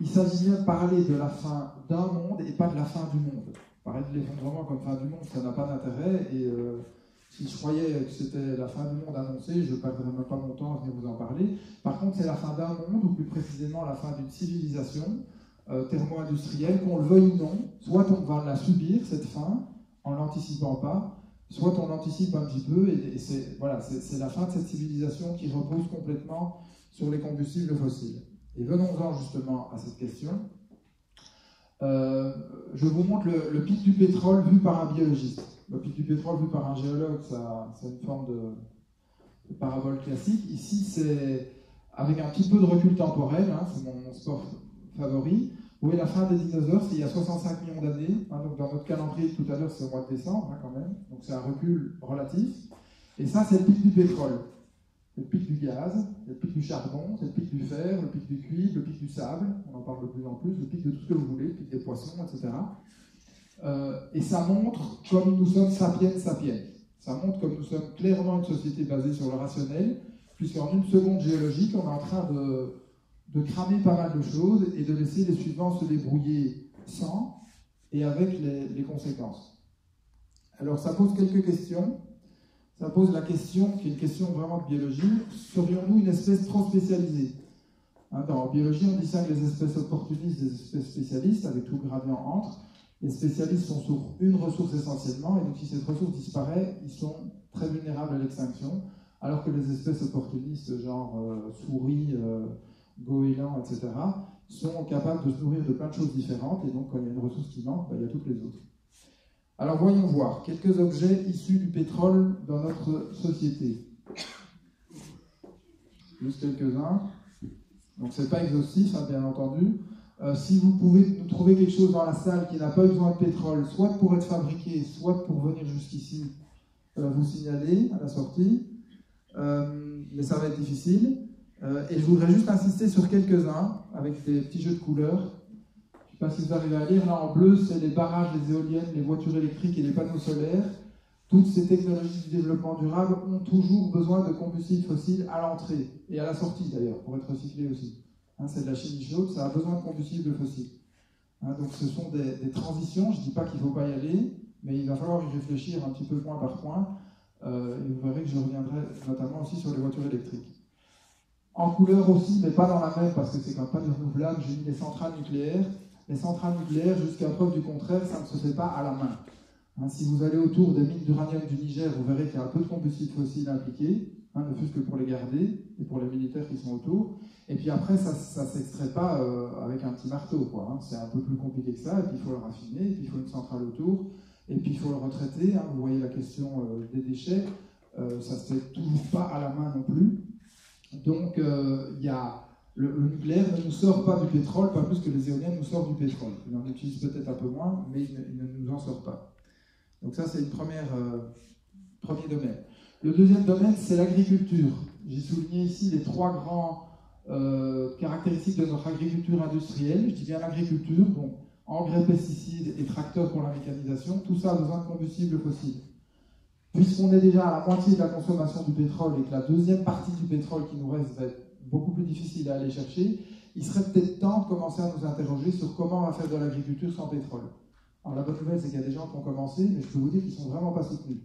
il s'agit bien de parler de la fin d'un monde et pas de la fin du monde. Parler de l'effondrement comme fin du monde, ça n'a pas d'intérêt. Et euh, si je croyais que c'était la fin du monde annoncée, je ne perdrais même pas mon temps à venir vous en parler. Par contre, c'est la fin d'un monde, ou plus précisément la fin d'une civilisation thermo-industrielle, qu'on le veuille ou non. Soit on va la subir, cette fin, en l'anticipant pas, soit on anticipe un petit peu, et, c'est voilà, la fin de cette civilisation qui repose complètement sur les combustibles fossiles. Et venons-en justement à cette question. Euh, je vous montre le, pic du pétrole vu par un biologiste. Le pic du pétrole vu par un géologue, c'est une forme de, parabole classique. Ici, c'est avec un petit peu de recul temporel, hein, c'est mon sport favori. Oui, la fin des dinosaures, c'est il y a 65 millions d'années. Hein, donc dans notre calendrier tout à l'heure, c'est au mois de décembre hein, quand même. Donc c'est un recul relatif. Et ça, c'est le pic du pétrole. C'est le pic du gaz, c'est le pic du charbon, c'est le pic du fer, le pic du cuivre, le pic du sable. On en parle de plus en plus, le pic de tout ce que vous voulez, le pic des poissons, etc. Euh, et ça montre comme nous sommes sapiens sapiens. Ça montre comme nous sommes clairement une société basée sur le rationnel, puisqu'en une seconde géologique, on est en train de de cramer pas mal de choses et de laisser les suivants se débrouiller sans et avec les, conséquences. Alors ça pose quelques questions. Ça pose la question, qui est une question vraiment de biologie, serions-nous une espèce trop spécialisée? Hein, Dans biologie, on distingue les espèces opportunistes des espèces spécialistes, avec tout gradient entre. Les spécialistes sont sur une ressource essentiellement, et donc si cette ressource disparaît, ils sont très vulnérables à l'extinction, alors que les espèces opportunistes, genre euh, souris, euh, goélands, etc., sont capables de se nourrir de plein de choses différentes, et donc quand il y a une ressource qui manque, bah, il y a toutes les autres. Alors voyons voir quelques objets issus du pétrole dans notre société. Juste quelques-uns. Donc c'est pas exhaustif, hein, bien entendu. Euh, si vous pouvez nous trouver quelque chose dans la salle qui n'a pas besoin de pétrole, soit pour être fabriqué, soit pour venir jusqu'ici, euh, vous signaler à la sortie. Euh, mais ça va être difficile. Euh, et je voudrais juste insister sur quelques-uns, avec des petits jeux de couleurs. Je ne sais pas si vous arrivez à lire. Là, en bleu, c'est les barrages, les éoliennes, les voitures électriques et les panneaux solaires. Toutes ces technologies du développement durable ont toujours besoin de combustibles fossiles à l'entrée et à la sortie, d'ailleurs, pour être recyclés aussi. Hein, c'est de la chimie chaude, ça a besoin de combustibles fossiles. Hein, donc ce sont des, transitions, je ne dis pas qu'il ne faut pas y aller, mais il va falloir y réfléchir un petit peu point par point. Euh, et vous verrez que je reviendrai notamment aussi sur les voitures électriques. En couleur aussi, mais pas dans la même, parce que c'est quand même pas du renouvelable, j'ai mis les centrales nucléaires. Les centrales nucléaires, jusqu'à preuve du contraire, ça ne se fait pas à la main. Hein, si vous allez autour des mines d'uranium du Niger, vous verrez qu'il y a un peu de combustible fossile impliqué, hein, ne fût-ce que pour les garder et pour les militaires qui sont autour. Et puis après, ça ne s'extrait pas euh, avec un petit marteau. Hein. C'est un peu plus compliqué que ça, et puis il faut le raffiner, et puis il faut une centrale autour, et puis il faut le retraiter. Vous voyez la question euh, des déchets, euh, ça ne se fait toujours pas à la main non plus. Donc, euh, y a, le, nucléaire ne nous sort pas du pétrole, pas plus que les éoliennes nous sortent du pétrole. Il en utilise peut-être un peu moins, mais il ne, nous en sort pas. Donc ça, c'est le euh, premier domaine. Le deuxième domaine, c'est l'agriculture. J'ai souligné ici les trois grandes euh, caractéristiques de notre agriculture industrielle. Je dis bien l'agriculture, engrais, pesticides et tracteurs pour la mécanisation. Tout ça a besoin de combustibles fossiles. Puisqu'on est déjà à la moitié de la consommation du pétrole et que la deuxième partie du pétrole qui nous reste va être beaucoup plus difficile à aller chercher, il serait peut-être temps de commencer à nous interroger sur comment on va faire de l'agriculture sans pétrole. Alors la bonne nouvelle, c'est qu'il y a des gens qui ont commencé, mais je peux vous dire qu'ils ne sont vraiment pas soutenus.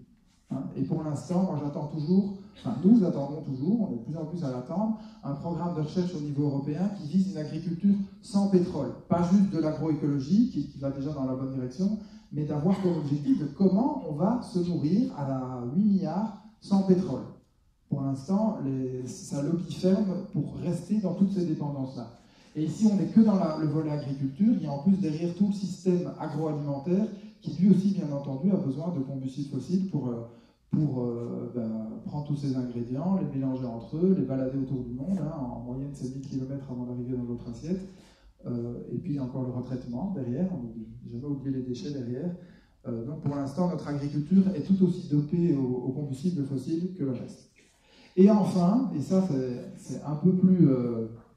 Hein. Et pour l'instant, moi j'attends toujours, nous attendons toujours, on est de plus en plus à l'attendre, un programme de recherche au niveau européen qui vise une agriculture sans pétrole. Pas juste de l'agroécologie, qui, qui va déjà dans la bonne direction, mais d'avoir comme objectif de comment on va se nourrir à la 8 milliards sans pétrole. Pour l'instant, ça lobby ferme pour rester dans toutes ces dépendances-là. Et ici, on n'est que dans le volet agriculture, il y a en plus derrière tout le système agroalimentaire qui lui aussi, bien entendu, a besoin de combustibles fossiles pour, euh, pour euh, ben, prendre tous ces ingrédients, les mélanger entre eux, les balader autour du monde. Hein. en moyenne, c'est 1000 km avant d'arriver dans votre assiette. Euh, et puis encore le retraitement derrière, on jamais oublier les déchets derrière. donc pour l'instant, notre agriculture est tout aussi dopée aux, combustibles fossiles que le reste. Et enfin, et ça c'est un peu plus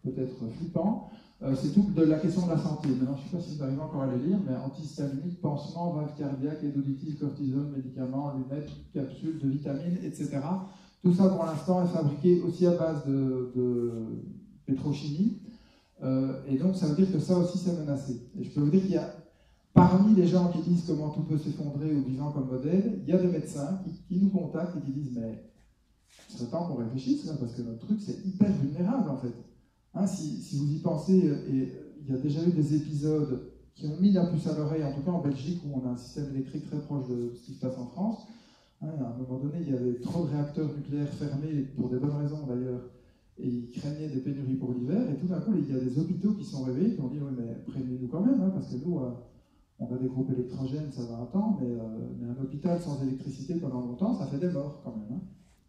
peut-être flippant, euh, c'est tout de la question de la santé. Maintenant, je ne sais pas si vous arrivez encore à le lire, mais antihistaminique, pansement, valve cardiaque, édolitis, cortisone, médicaments, lunettes, capsules de vitamines, etc. Tout ça, pour l'instant, est fabriqué aussi à base de, pétrochimie. Euh, et donc, ça veut dire que ça aussi, c'est menacé. Et je peux vous dire qu'il y a, parmi les gens qui disent comment tout peut s'effondrer au vivant comme modèle, il y a des médecins qui, nous contactent et qui disent Mais c'est temps qu'on réfléchisse, parce que notre truc, c'est hyper vulnérable, en fait. Hein, si, vous y pensez, euh, et il y a déjà eu des épisodes qui ont mis la puce à l'oreille, en tout cas en Belgique, où on a un système électrique très proche de ce qui se passe en France. Hein, à un moment donné, il y avait trop de réacteurs nucléaires fermés, pour des bonnes raisons d'ailleurs, et ils craignaient des pénuries pour l'hiver. Et tout d'un coup, il y a des hôpitaux qui sont réveillés, qui ont dit Oui, mais prévenez-nous quand même, hein, parce que nous, euh, on a des groupes électrogènes, ça va mais, euh, mais, un hôpital sans électricité pendant longtemps, ça fait des morts quand même.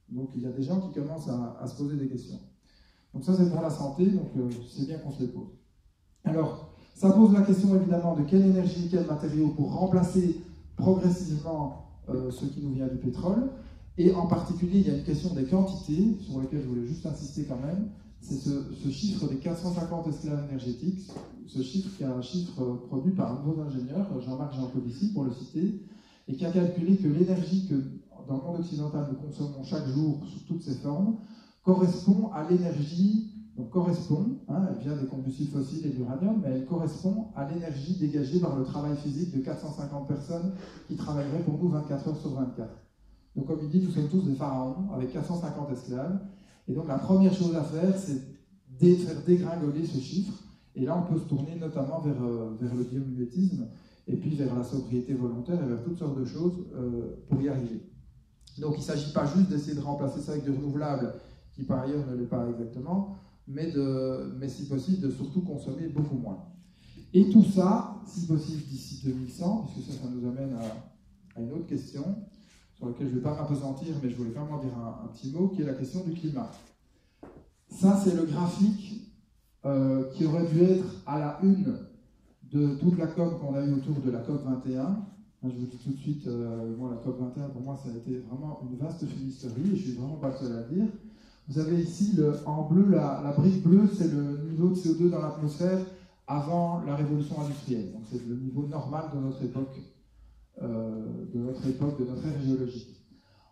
Donc il y a des gens qui commencent à se poser des questions. Donc ça, c'est pour la santé, donc euh, c'est bien qu'on se les pose. Alors, ça pose la question évidemment de quelle énergie, quels matériaux pour remplacer progressivement euh, ce qui nous vient du pétrole. Et en particulier, il y a une question des quantités, sur lesquelles je voulais juste insister quand même. C'est ce, chiffre des 450 esclaves énergétiques, ce chiffre qui est un chiffre produit par un de vos ingénieurs, Jean-Marc Jancovici, pour le citer, et qui a calculé que l'énergie que dans le monde occidental nous consommons chaque jour sous toutes ses formes correspond à l'énergie, donc correspond, hein, elle vient des combustibles fossiles et de l'uranium, mais elle correspond à l'énergie dégagée par le travail physique de 450 personnes qui travailleraient pour nous 24 heures sur 24. Donc comme il dit, nous sommes tous des pharaons avec 450 esclaves. Et donc la première chose à faire, c'est de faire dégringoler ce chiffre. Et là, on peut se tourner notamment vers, euh, vers le biomimétisme et puis vers la sobriété volontaire et vers toutes sortes de choses euh, pour y arriver. Donc il ne s'agit pas juste d'essayer de remplacer ça avec du renouvelable qui par ailleurs ne l'est pas exactement, mais, de, mais si possible de surtout consommer beaucoup moins. Et tout ça, si possible d'ici 2100, puisque ça, ça nous amène à, une autre question, sur laquelle je ne vais pas m'apesantir, mais je voulais en dire un, petit mot, qui est la question du climat. Ça, c'est le graphique euh, qui aurait dû être à la une de toute la COP qu'on a eu autour de la COP 21. Je vous dis tout de suite, euh, la COP 21, pour moi, ça a été vraiment une vaste fumisterie, et je suis vraiment pas le seul à le dire. Vous avez ici en bleu, la, brique bleue, c'est le niveau de CO2 dans l'atmosphère avant la révolution industrielle. Donc c'est le niveau normal de notre époque, euh, de notre époque, de notre ère géologique.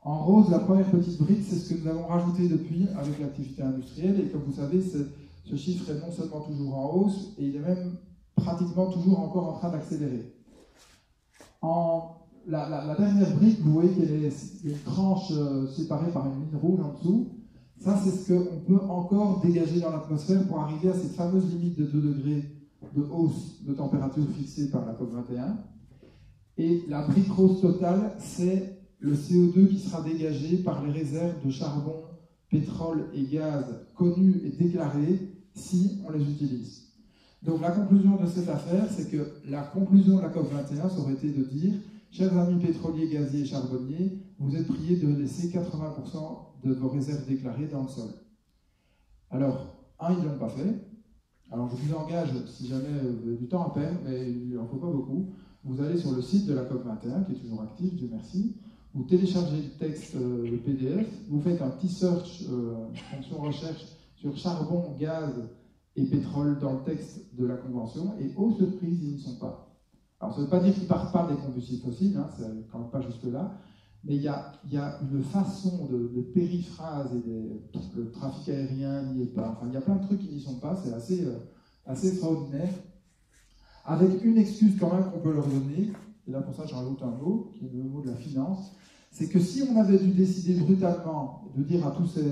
En rose, la première petite brique, c'est ce que nous avons rajouté depuis avec l'activité industrielle. Et comme vous savez, ce chiffre est non seulement toujours en hausse, et il est même pratiquement toujours encore en train d'accélérer. La, dernière brique, vous voyez qu'elle est une tranche euh, séparée par une ligne rouge en dessous. Ça, c'est ce qu'on peut encore dégager dans l'atmosphère pour arriver à cette fameuse limite de 2 degrés de hausse de température fixée par la COP21. Et la brique rose totale, c'est le CO2 qui sera dégagé par les réserves de charbon, pétrole et gaz connues et déclarées si on les utilise. Donc la conclusion de cette affaire, c'est que la conclusion de la COP21, ça aurait été de dire, chers amis pétroliers, gaziers et charbonniers, vous êtes priés de laisser 80% de vos réserves déclarées dans le sol. Alors, un, ils ne l'ont pas fait. Alors, je vous engage, si jamais vous avez du temps à perdre, mais il n'en faut pas beaucoup, vous allez sur le site de la COP21, qui est toujours actif, Dieu merci, vous téléchargez le texte, euh, PDF, vous faites un petit search, euh, fonction recherche, sur charbon, gaz et pétrole dans le texte de la Convention, et aux surprises, ils ne sont pas. Alors, ça ne veut pas dire qu'ils ne partent pas des combustibles fossiles, hein, c'est quand même pas juste là, mais il y a, une façon de, périphrase et le trafic aérien n'y est pas. Enfin, il y a plein de trucs qui n'y sont pas, c'est assez, euh, extraordinaire. Avec une excuse quand même qu'on peut leur donner, et là pour ça j'en rajoute un mot, qui est le mot de la finance, c'est que si on avait dû décider brutalement de dire à tous ces,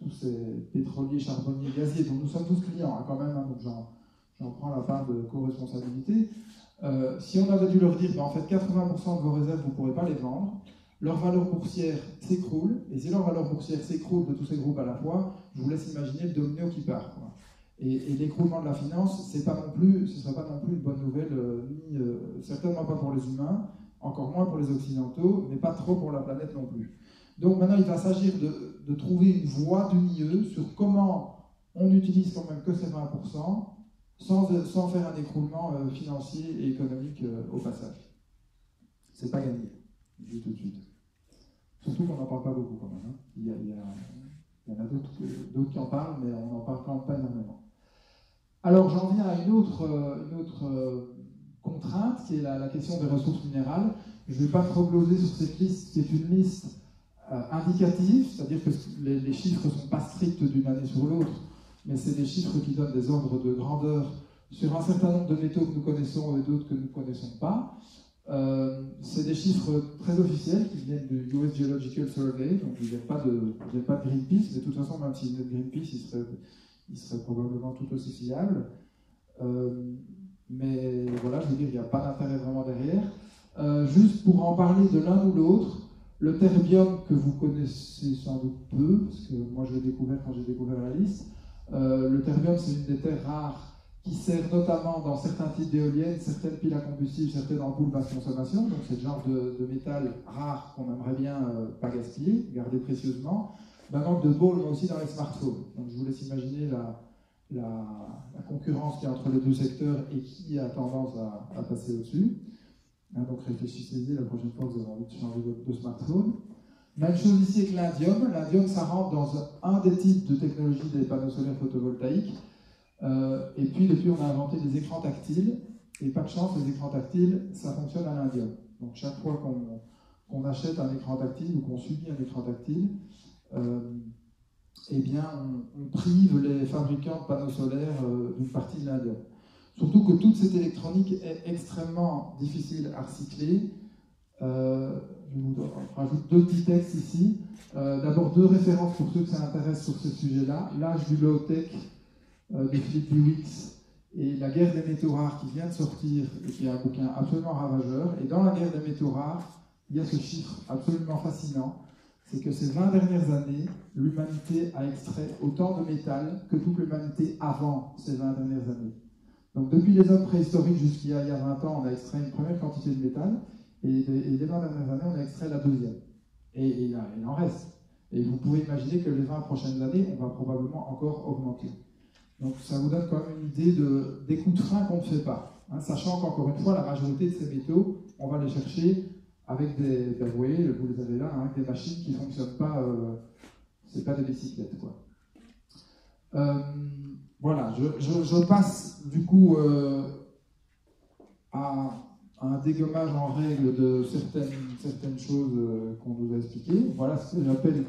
tous ces pétroliers, charbonniers, gaziers, dont nous sommes tous clients hein, quand même, hein, donc j'en prends la part de co-responsabilité, euh, si on avait dû leur dire, ben, en fait 80% de vos réserves, vous ne pourrez pas les vendre, leur valeur boursière s'écroule, et si leur valeur boursière s'écroule de tous ces groupes à la fois, je vous laisse imaginer le domino qui part. Et, l'écroulement de la finance, ce ne serait pas non plus une bonne nouvelle, euh, euh, certainement pas pour les humains, encore moins pour les occidentaux, mais pas trop pour la planète non plus. Donc maintenant, il va s'agir de, de, trouver une voie du milieu sur comment on n'utilise quand même que ces 20%, sans, faire un écroulement euh, financier et économique euh, au passage. C'est pas gagné, je tout de suite. Surtout qu'on n'en parle pas beaucoup quand même. Hein. Il, y a, en a d'autres qui en parlent, mais on n'en parle pas énormément. Alors j'en viens à une autre, euh, contrainte, qui est la, question des ressources minérales. Je ne vais pas trop gloser sur cette liste, qui est une liste indicative, c'est-à-dire que les chiffres ne sont pas stricts d'une année sur l'autre mais c'est des chiffres qui donnent des ordres de grandeur sur un certain nombre de métaux que nous connaissons et d'autres que nous ne connaissons pas. Euh, c'est des chiffres très officiels qui viennent du US Geological Survey, donc ils ne viennent pas de, Greenpeace, mais de toute façon, même s'ils venaient de Greenpeace, ils seraient, ils seraient probablement tout aussi fiables. Euh, mais voilà, je veux dire, il n'y a pas d'intérêt vraiment derrière. Euh, juste pour en parler de l'un ou l'autre, le terbium que vous connaissez sans doute peu, parce que moi je l'ai découvert quand j'ai découvert la liste, euh, le terbium, c'est une des terres rares qui sert notamment dans certains types d'éoliennes, certaines piles à combustible, certaines ampoules basse consommation. Donc c'est le genre de, métal rare qu'on aimerait bien euh, pas gaspiller, garder précieusement. Un manque de bol, mais aussi dans les smartphones. Donc je vous laisse imaginer la, concurrence qui est entre les deux secteurs et qui a tendance à, passer au-dessus. Hein, donc réfléchissez-y la prochaine fois que vous avez envie de changer de smartphone. Même chose ici avec l'indium. L'indium, ça rentre dans un des types de technologies des panneaux solaires photovoltaïques. Euh, et puis, depuis, on a inventé des écrans tactiles. Et pas de chance, les écrans tactiles, ça fonctionne à l'indium. Donc, chaque fois qu'on achète un écran tactile ou qu'on subit un écran tactile, euh, eh bien, on, prive les fabricants de panneaux solaires euh, d'une partie de l'indium. Surtout que toute cette électronique est extrêmement difficile à recycler rajoute deux petits textes ici. Euh, d'abord, deux références pour ceux que ça intéresse sur ce sujet-là. L'âge du low-tech euh, de Philippe Lewis et La guerre des métaux rares qui vient de sortir et qui est un bouquin absolument ravageur. Et dans La guerre des métaux rares, il y a ce chiffre absolument fascinant. C'est que ces 20 dernières années, l'humanité a extrait autant de métal que toute l'humanité avant ces 20 dernières années. Donc depuis les hommes préhistoriques jusqu'à il y a 20 ans, on a extrait une première quantité de métal. Et, les 20 dernières années, on a extrait la deuxième. Et, il, en reste. Et vous pouvez imaginer que les 20 prochaines années, on va probablement encore augmenter. Donc ça vous donne quand même une idée de, des de frein qu'on ne fait pas. Hein, sachant qu'encore une fois, la majorité de ces métaux, on va les chercher avec des, ben, vous voyez, vous les avez là, hein, des machines qui ne fonctionnent pas, euh, c'est pas des bicyclettes. Quoi. Euh, voilà, je, passe du coup euh, à un dégommage en règle de certaines, certaines choses euh, qu'on nous a expliquées. Voilà ce que j'appelle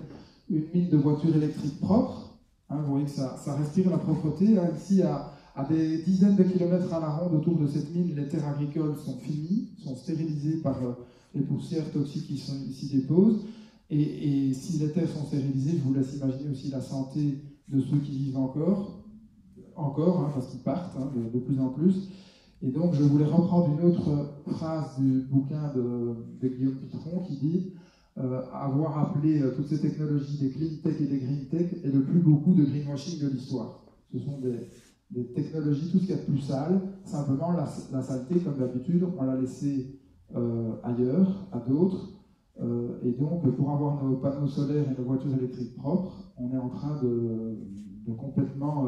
une mine de voitures électriques propre. Hein, vous voyez que ça, ça respire la propreté. ici, à, à, des dizaines de kilomètres à la ronde autour de cette mine, les terres agricoles sont finies, sont stérilisées par euh, les poussières toxiques qui ici déposent. Et, si les terres sont stérilisées, je vous laisse imaginer aussi la santé de ceux qui vivent encore, encore, hein, parce qu'ils partent hein, de, plus en plus. Et donc, je voulais reprendre une autre phrase du bouquin de, Guillaume Pitron qui dit euh, avoir appelé euh, toutes ces technologies des clean tech et des green tech est le plus beau coup de greenwashing de l'histoire. Ce sont des, technologies, tout ce qui est plus sale. Simplement, la, saleté, comme d'habitude, on l'a laissé euh, ailleurs, à d'autres. et donc, pour avoir nos panneaux solaires et nos voitures électriques propres, on est en train de, de complètement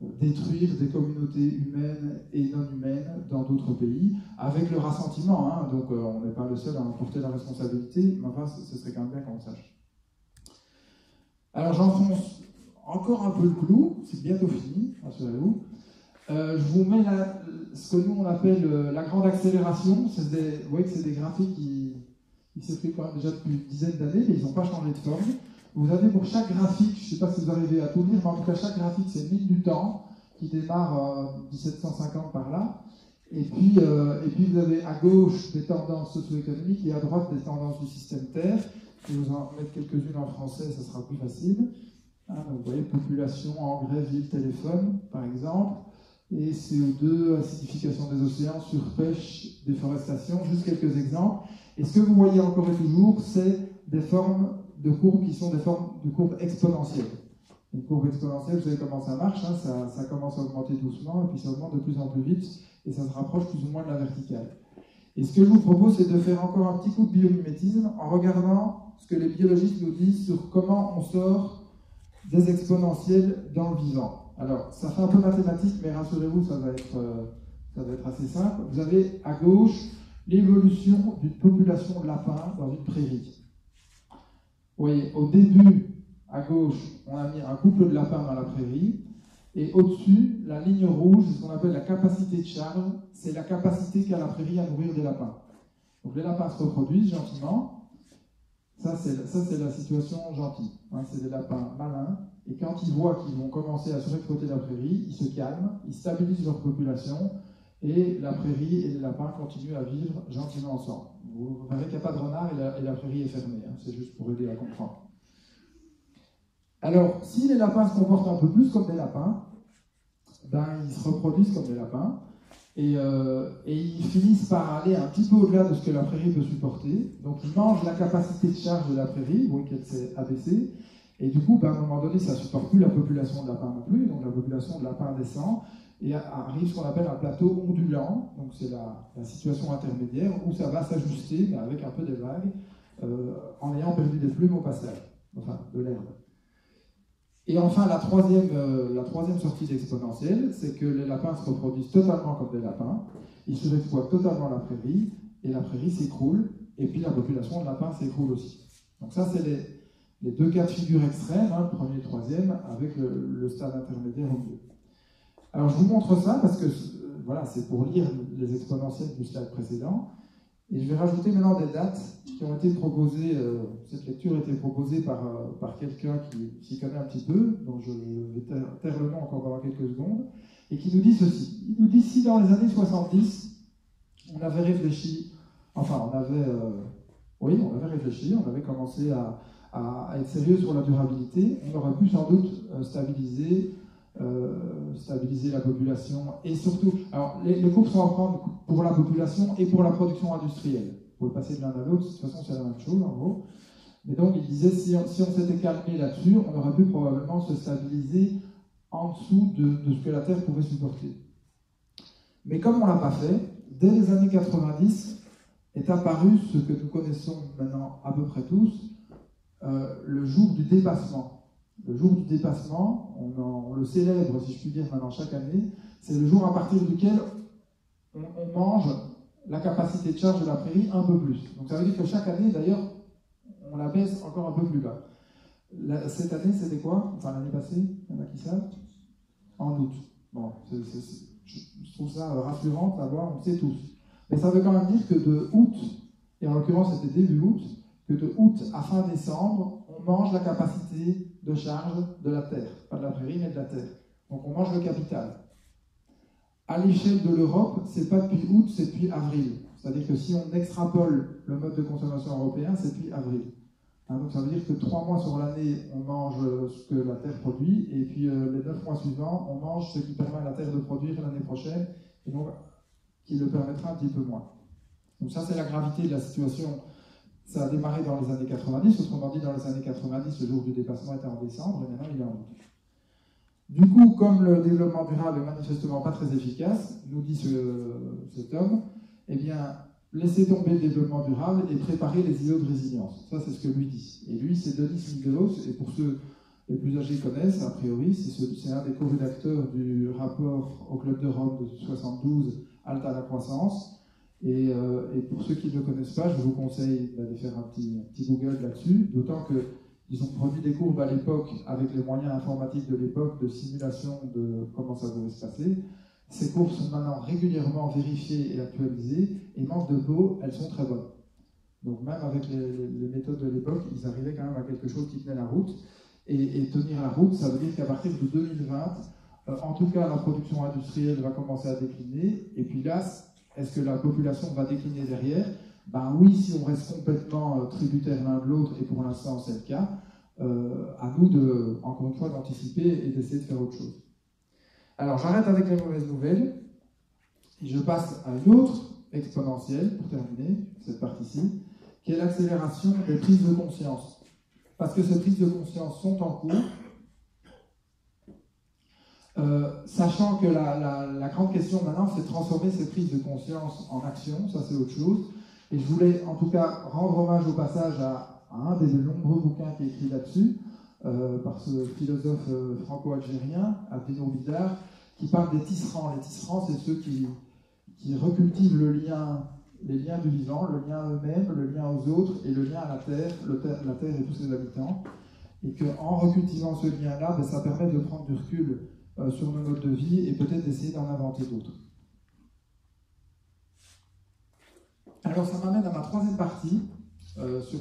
détruire des communautés humaines et non humaines dans d'autres pays, avec le rassentiment. Hein. donc euh, on n'est pas le seul à en porter la responsabilité, mais enfin ce serait quand même bien qu'on sache. Alors j'enfonce encore un peu le clou, c'est bientôt fini, rassurez-vous. Euh, je vous mets ce que nous on appelle euh, la grande accélération. Vous voyez que c'est des graphiques qui, quand même déjà depuis une dizaine d'années, mais ils n'ont pas changé de forme. Vous avez pour chaque graphique, je ne sais pas si vous arrivez à tout lire, mais en tout cas, chaque graphique, c'est une ligne du temps qui démarre en 1750 par là. Et puis, euh, et puis, vous avez à gauche des tendances socio-économiques et à droite des tendances du système Terre. Je vais vous en mettre quelques-unes en français, ça sera plus facile. Hein, vous voyez, population, engrais, ville, téléphone, par exemple. Et CO2, acidification des océans, surpêche, déforestation, juste quelques exemples. Et ce que vous voyez encore et toujours, c'est des formes de courbes qui sont des formes de courbes exponentielles. Une courbe exponentielle, vous savez comment ça marche, hein, ça, commence à augmenter doucement et puis ça augmente de plus en plus vite et ça se rapproche plus ou moins de la verticale. Et ce que je vous propose, c'est de faire encore un petit coup de biomimétisme en regardant ce que les biologistes nous disent sur comment on sort des exponentielles dans le vivant. Alors, ça fait un peu mathématique, mais rassurez-vous, ça, euh, ça va être assez simple. Vous avez à gauche l'évolution d'une population de lapins dans une prairie. Voyez, au début, à gauche, on a mis un couple de lapins dans la prairie. Et au-dessus, la ligne rouge, ce qu'on appelle la capacité de charge, c'est la capacité qu'a la prairie à nourrir des lapins. Donc les lapins se reproduisent gentiment. Ça, c'est la situation gentille. Hein, c'est des lapins malins. Et quand ils voient qu'ils vont commencer à surexploiter la prairie, ils se calment, ils stabilisent leur population, et la prairie et les lapins continuent à vivre gentiment ensemble. Vous verrez qu'il n'y a pas de renard et la, prairie est fermée. Hein. c'est juste pour aider à comprendre. Alors, si les lapins se comportent un peu plus comme des lapins, ben, ils se reproduisent comme des lapins. Euh, et, ils finissent par aller un petit peu au-delà de ce que la prairie peut supporter. Donc ils mangent la capacité de charge de la prairie, voyez qu'elle s'est abaissée. Et du coup, ben, à un moment donné, ça ne supporte plus la population de lapins non plus. Donc la population de lapins descend et arrive ce qu'on appelle un plateau ondulant. Donc c'est la, situation intermédiaire où ça va s'ajuster, avec un peu des vagues, euh, en ayant perdu des plumes au passage, enfin de l'herbe. Et enfin, la troisième, euh, la troisième sortie d'exponentielle, c'est que les lapins se reproduisent totalement comme des lapins, ils surexploitent totalement la prairie, et la prairie s'écroule, et puis la population de lapins s'écroule aussi. Donc ça, c'est les, deux cas de figure extrêmes, hein, le premier et le troisième, avec le, stade intermédiaire au milieu. Alors je vous montre ça parce que euh, voilà, c'est pour lire les exponentielles du slide précédent. Et je vais rajouter maintenant des dates qui ont été proposées. Euh, cette lecture a été proposée par, euh, par quelqu'un qui s'y connaît un petit peu, donc je, vais taire, le nom encore pendant quelques secondes, et qui nous dit ceci. Il nous dit si dans les années 70, on avait réfléchi, enfin on avait, oui, on avait réfléchi, on avait commencé à, à, être sérieux sur la durabilité, on aurait pu sans doute stabiliser euh, stabiliser la population et surtout, alors les, les sont à prendre pour la population et pour la production industrielle. Vous pouvez passer de l'un à l'autre, de toute façon c'est la même chose en gros. Mais donc il disait si on, s'était calmé là-dessus, on aurait pu probablement se stabiliser en dessous de, ce que la Terre pouvait supporter. Mais comme on l'a pas fait, dès les années 90 est apparu ce que nous connaissons maintenant à peu près tous, euh, le jour du dépassement le jour du dépassement, on, le célèbre, si je puis dire, maintenant chaque année, c'est le jour à partir duquel on, mange la capacité de charge de la prairie un peu plus. Donc ça veut dire que chaque année, d'ailleurs, on la baisse encore un peu plus bas. cette année, c'était quoi? Enfin, l'année passée, il y en a qui savent? En août. Bon, je trouve ça rassurant d'avoir, on sait tous. Mais ça veut quand même dire que de août, et en l'occurrence c'était début août, que de août à fin décembre, on mange la capacité de charge de la Terre. Pas de la prairie, mais de la Terre. Donc on mange le capital. À l'échelle de l'Europe, c'est pas depuis août, c'est depuis avril. C'est-à-dire que si on extrapole le mode de consommation européen, c'est depuis avril. Hein, donc ça veut dire que trois mois sur l'année, on mange ce que la Terre produit, et puis euh, les neuf mois suivants, on mange ce qui permet à la Terre de produire l'année prochaine, et donc qui le permettra un petit peu moins. Donc ça, c'est la gravité de la situation ça a démarré dans les années 90, autrement dit, dans les années 90, le jour du dépassement était en décembre, et maintenant il est en août. Du coup, comme le développement durable est manifestement pas très efficace, nous dit cet homme, eh bien, laissez tomber le développement durable et préparez les îlots de résilience. Ça, c'est ce que lui dit. Et lui, c'est Denis Mingelos, et pour ceux les plus âgés connaissent, a priori, c'est un des co-rédacteurs du rapport au Club de Rome de 72, Alta la croissance, euh, et, pour ceux qui ne le connaissent pas, je vous conseille d'aller faire un petit, Google là-dessus, d'autant qu'ils ont produit des courbes à l'époque avec les moyens informatiques de l'époque de simulation de comment ça devait se passer. Ces courbes sont maintenant régulièrement vérifiées et actualisées, et manque de peau, elles sont très bonnes. Donc même avec les, méthodes de l'époque, ils arrivaient quand même à quelque chose qui tenait la route. Et, tenir la route, ça veut dire qu'à partir de 2020, euh, en tout cas, la production industrielle va commencer à décliner. Et puis là, est-ce que la population va décliner derrière? Ben oui, si on reste complètement euh, tributaire l'un de l'autre, et pour l'instant c'est le cas, euh, à nous de, encore une fois, d'anticiper et d'essayer de faire autre chose. Alors j'arrête avec les mauvaises nouvelles. Et je passe à une autre exponentielle pour terminer cette partie-ci, qui est l'accélération des prises de conscience. Parce que ces prises de conscience sont en cours, euh, sachant que la, grande question maintenant, c'est de transformer ces prises de conscience en action, ça c'est autre chose. Et je voulais en tout cas rendre hommage au passage à, un des nombreux bouquins qui est écrit là-dessus, euh, par ce philosophe euh, franco-algérien, Abdino Bidar, qui parle des tisserands. Les tisserands, c'est ceux qui, qui recultivent le lien, les liens du vivant, le lien à eux-mêmes, le lien aux autres et le lien à la terre, la terre et tous ses habitants. Et qu'en recultivant ce lien-là, ben, ça permet de prendre du recul euh, sur nos modes de vie et peut-être d'essayer d'en inventer d'autres. Alors ça m'amène à ma troisième partie, euh, sur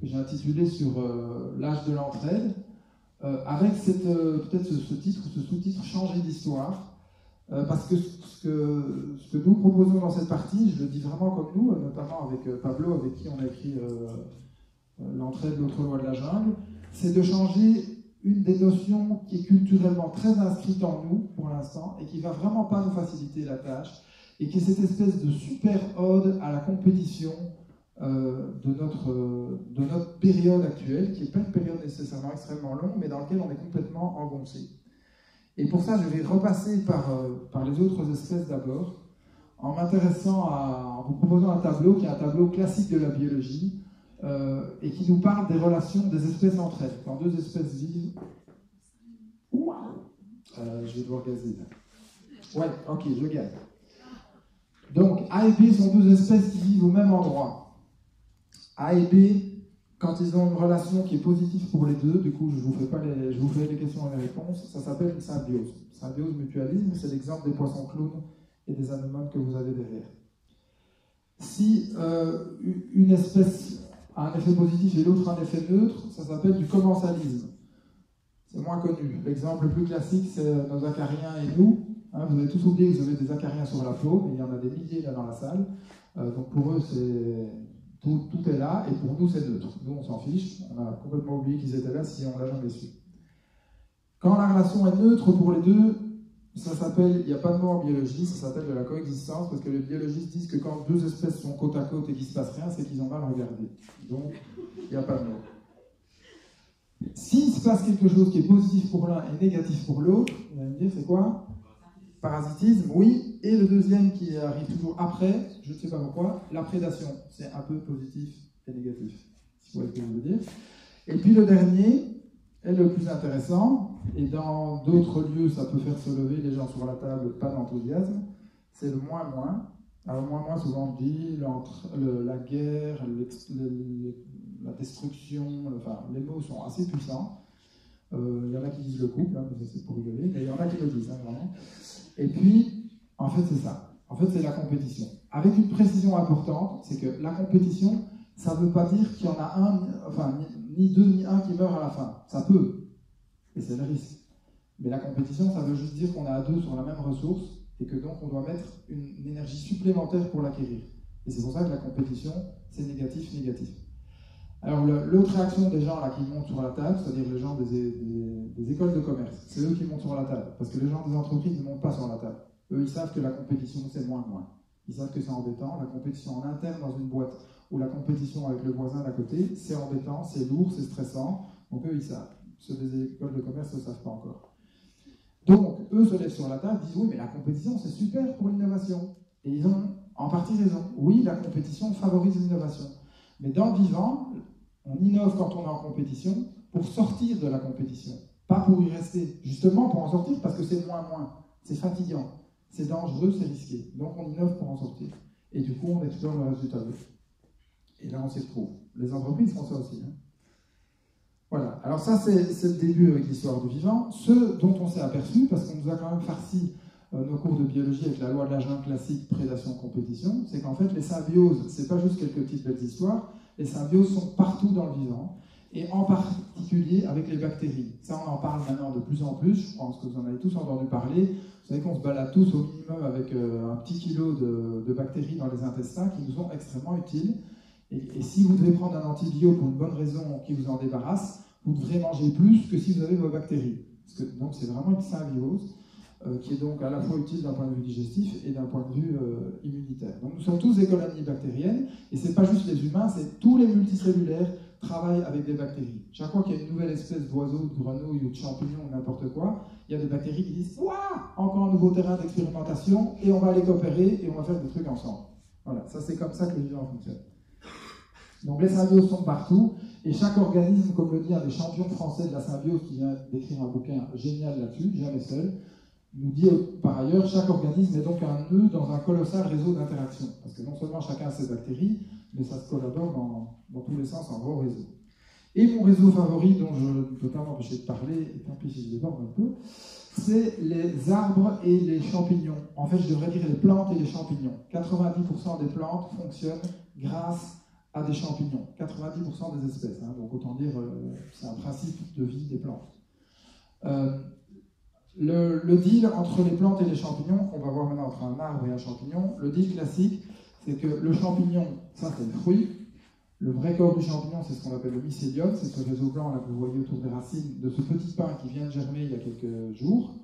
que j'ai intitulé sur euh, l'âge de l'entraide, avec peut-être ce, titre ou ce sous-titre Changer d'histoire. parce que ce, que ce, que nous proposons dans cette partie, je le dis vraiment comme nous, notamment avec Pablo, avec qui on a écrit l'entraide, l'autre loi de la jungle, c'est de changer une des notions qui est culturellement très inscrite en nous pour l'instant et qui va vraiment pas nous faciliter la tâche et qui est cette espèce de super ode à la compétition euh, de, notre, de notre période actuelle, qui n'est pas une période nécessairement extrêmement longue, mais dans laquelle on est complètement engoncé. Et pour ça, je vais repasser par, euh, par les autres espèces d'abord, en m'intéressant à, en vous proposant un tableau qui est un tableau classique de la biologie, euh, et qui nous parle des relations des espèces entre elles. Quand deux espèces vivent. Euh, je vais devoir gazer Ouais, ok, je gagne. Donc, A et B sont deux espèces qui vivent au même endroit. A et B, quand ils ont une relation qui est positive pour les deux, du coup, je vous fais pas les, je vous fais les questions et les réponses, ça s'appelle une symbiose. Symbiose mutualisme, c'est l'exemple des poissons clowns et des anémones que vous avez derrière. Si euh, une espèce un effet positif et l'autre un effet neutre, ça s'appelle du commensalisme. C'est moins connu. L'exemple le plus classique, c'est nos acariens et nous. Hein, vous avez tous oublié que vous avez des acariens sur la peau, mais il y en a des milliers là dans la salle. Euh, donc pour eux, c'est tout, tout, est là, et pour nous, c'est neutre. Nous, on s'en fiche. On a complètement oublié qu'ils étaient là si on l'a jamais su. Quand la relation est neutre pour les deux, ça s'appelle, il n'y a pas de mot en biologie, ça s'appelle de la coexistence, parce que les biologistes disent que quand deux espèces sont côte à côte et qu'il ne se passe rien, c'est qu'ils ont mal regardé. Donc, il n'y a pas de mot. S'il se passe quelque chose qui est positif pour l'un et négatif pour l'autre, vous allez me dire, c'est quoi? Parasitisme, oui. Et le deuxième qui arrive toujours après, je ne sais pas pourquoi, la prédation. C'est un peu positif et négatif, si vous voyez ce que je veux dire. Et puis le dernier, est le plus intéressant, et dans d'autres lieux, ça peut faire se lever les gens sur la table, pas d'enthousiasme, c'est le moins moins. Alors moins moins, souvent dit la guerre, la destruction, enfin les mots sont assez puissants. Euh, il y en a qui disent le couple, hein, c'est pour rigoler, mais il y en a qui le disent, hein, vraiment. Et puis, en fait, c'est ça. En fait, c'est la compétition. Avec une précision importante, c'est que la compétition, ça ne veut pas dire qu'il y en a un, enfin, ni deux ni un qui meurt à la fin. Ça peut, et c'est le risque. Mais la compétition, ça veut juste dire qu'on est à deux sur la même ressource et que donc on doit mettre une, énergie supplémentaire pour l'acquérir. Et c'est pour ça que la compétition, c'est négatif, négatif. Alors l'autre réaction des gens là qui montent sur la table, c'est-à-dire les gens des, écoles de commerce, c'est eux qui montent sur la table. Parce que les gens des entreprises ne montent pas sur la table. Eux, ils savent que la compétition, c'est moins moins. Ils savent que c'est embêtant. La compétition en interne dans une boîte ou la compétition avec le voisin d'à côté, c'est embêtant, c'est lourd, c'est stressant. Donc eux, ils savent. Ceux des écoles de commerce ne savent pas encore. Donc, eux se lèvent sur la table, disent oui, mais la compétition, c'est super pour l'innovation. Et ils ont en partie raison. Oui, la compétition favorise l'innovation. Mais dans le vivant, on innove quand on est en compétition pour sortir de la compétition, pas pour y rester. Justement pour en sortir parce que c'est moins moins, c'est fatigant, c'est dangereux, c'est risqué. Donc on innove pour en sortir. Et du coup, on explore le résultat. Et là, on s'y retrouve. Les entreprises font ça aussi. Hein. Voilà. Alors ça, c'est le début avec l'histoire du vivant. Ce dont on s'est aperçu, parce qu'on nous a quand même farci euh, nos cours de biologie avec la loi de la jungle classique prédation-compétition, c'est qu'en fait les symbioses, c'est pas juste quelques petites belles histoires, les symbioses sont partout dans le vivant, et en particulier avec les bactéries. Ça, on en parle maintenant de plus en plus, je pense que vous en avez tous entendu parler. Vous savez qu'on se balade tous au minimum avec euh, un petit kilo de, bactéries dans les intestins qui nous sont extrêmement utiles. Et, si vous devez prendre un antibiotique pour une bonne raison qui vous en débarrasse, vous devrez manger plus que si vous avez vos bactéries. Parce que, donc c'est vraiment une symbiose. Euh, qui est donc à la fois utile d'un point de vue digestif et d'un point de vue euh, immunitaire. Donc nous sommes tous des colonies bactériennes, et ce n'est pas juste les humains, c'est tous les multicellulaires travaillent avec des bactéries. Chaque fois qu'il y a une nouvelle espèce d'oiseau, de grenouille ou de champignon ou n'importe quoi, il y a des bactéries qui disent Waouh Encore un nouveau terrain d'expérimentation, et on va aller coopérer et on va faire des trucs ensemble. Voilà, ça c'est comme ça que le vivant fonctionne. Donc les symbioses sont partout, et chaque organisme, comme le dit un des champions français de la symbiose qui vient d'écrire un bouquin génial là-dessus, jamais seul, nous dit par ailleurs, chaque organisme est donc un nœud dans un colossal réseau d'interactions. Parce que non seulement chacun a ses bactéries, mais ça se collabore dans, tous les sens en gros réseau. Et mon réseau favori, dont je ne peux pas m'empêcher de parler, et tant pis si je déborde un peu, c'est les arbres et les champignons. En fait, je devrais dire les plantes et les champignons. 90% des plantes fonctionnent grâce à des champignons. 90% des espèces. Hein. donc autant dire, euh, c'est un principe de vie des plantes. Euh, le, deal entre les plantes et les champignons, qu'on va voir maintenant entre un arbre et un champignon, le deal classique, c'est que le champignon, ça c'est le fruit. Le vrai corps du champignon, c'est ce qu'on appelle le mycélium, c'est ce réseau blanc là que vous voyez autour des racines de ce petit pain qui vient de germer il y a quelques jours.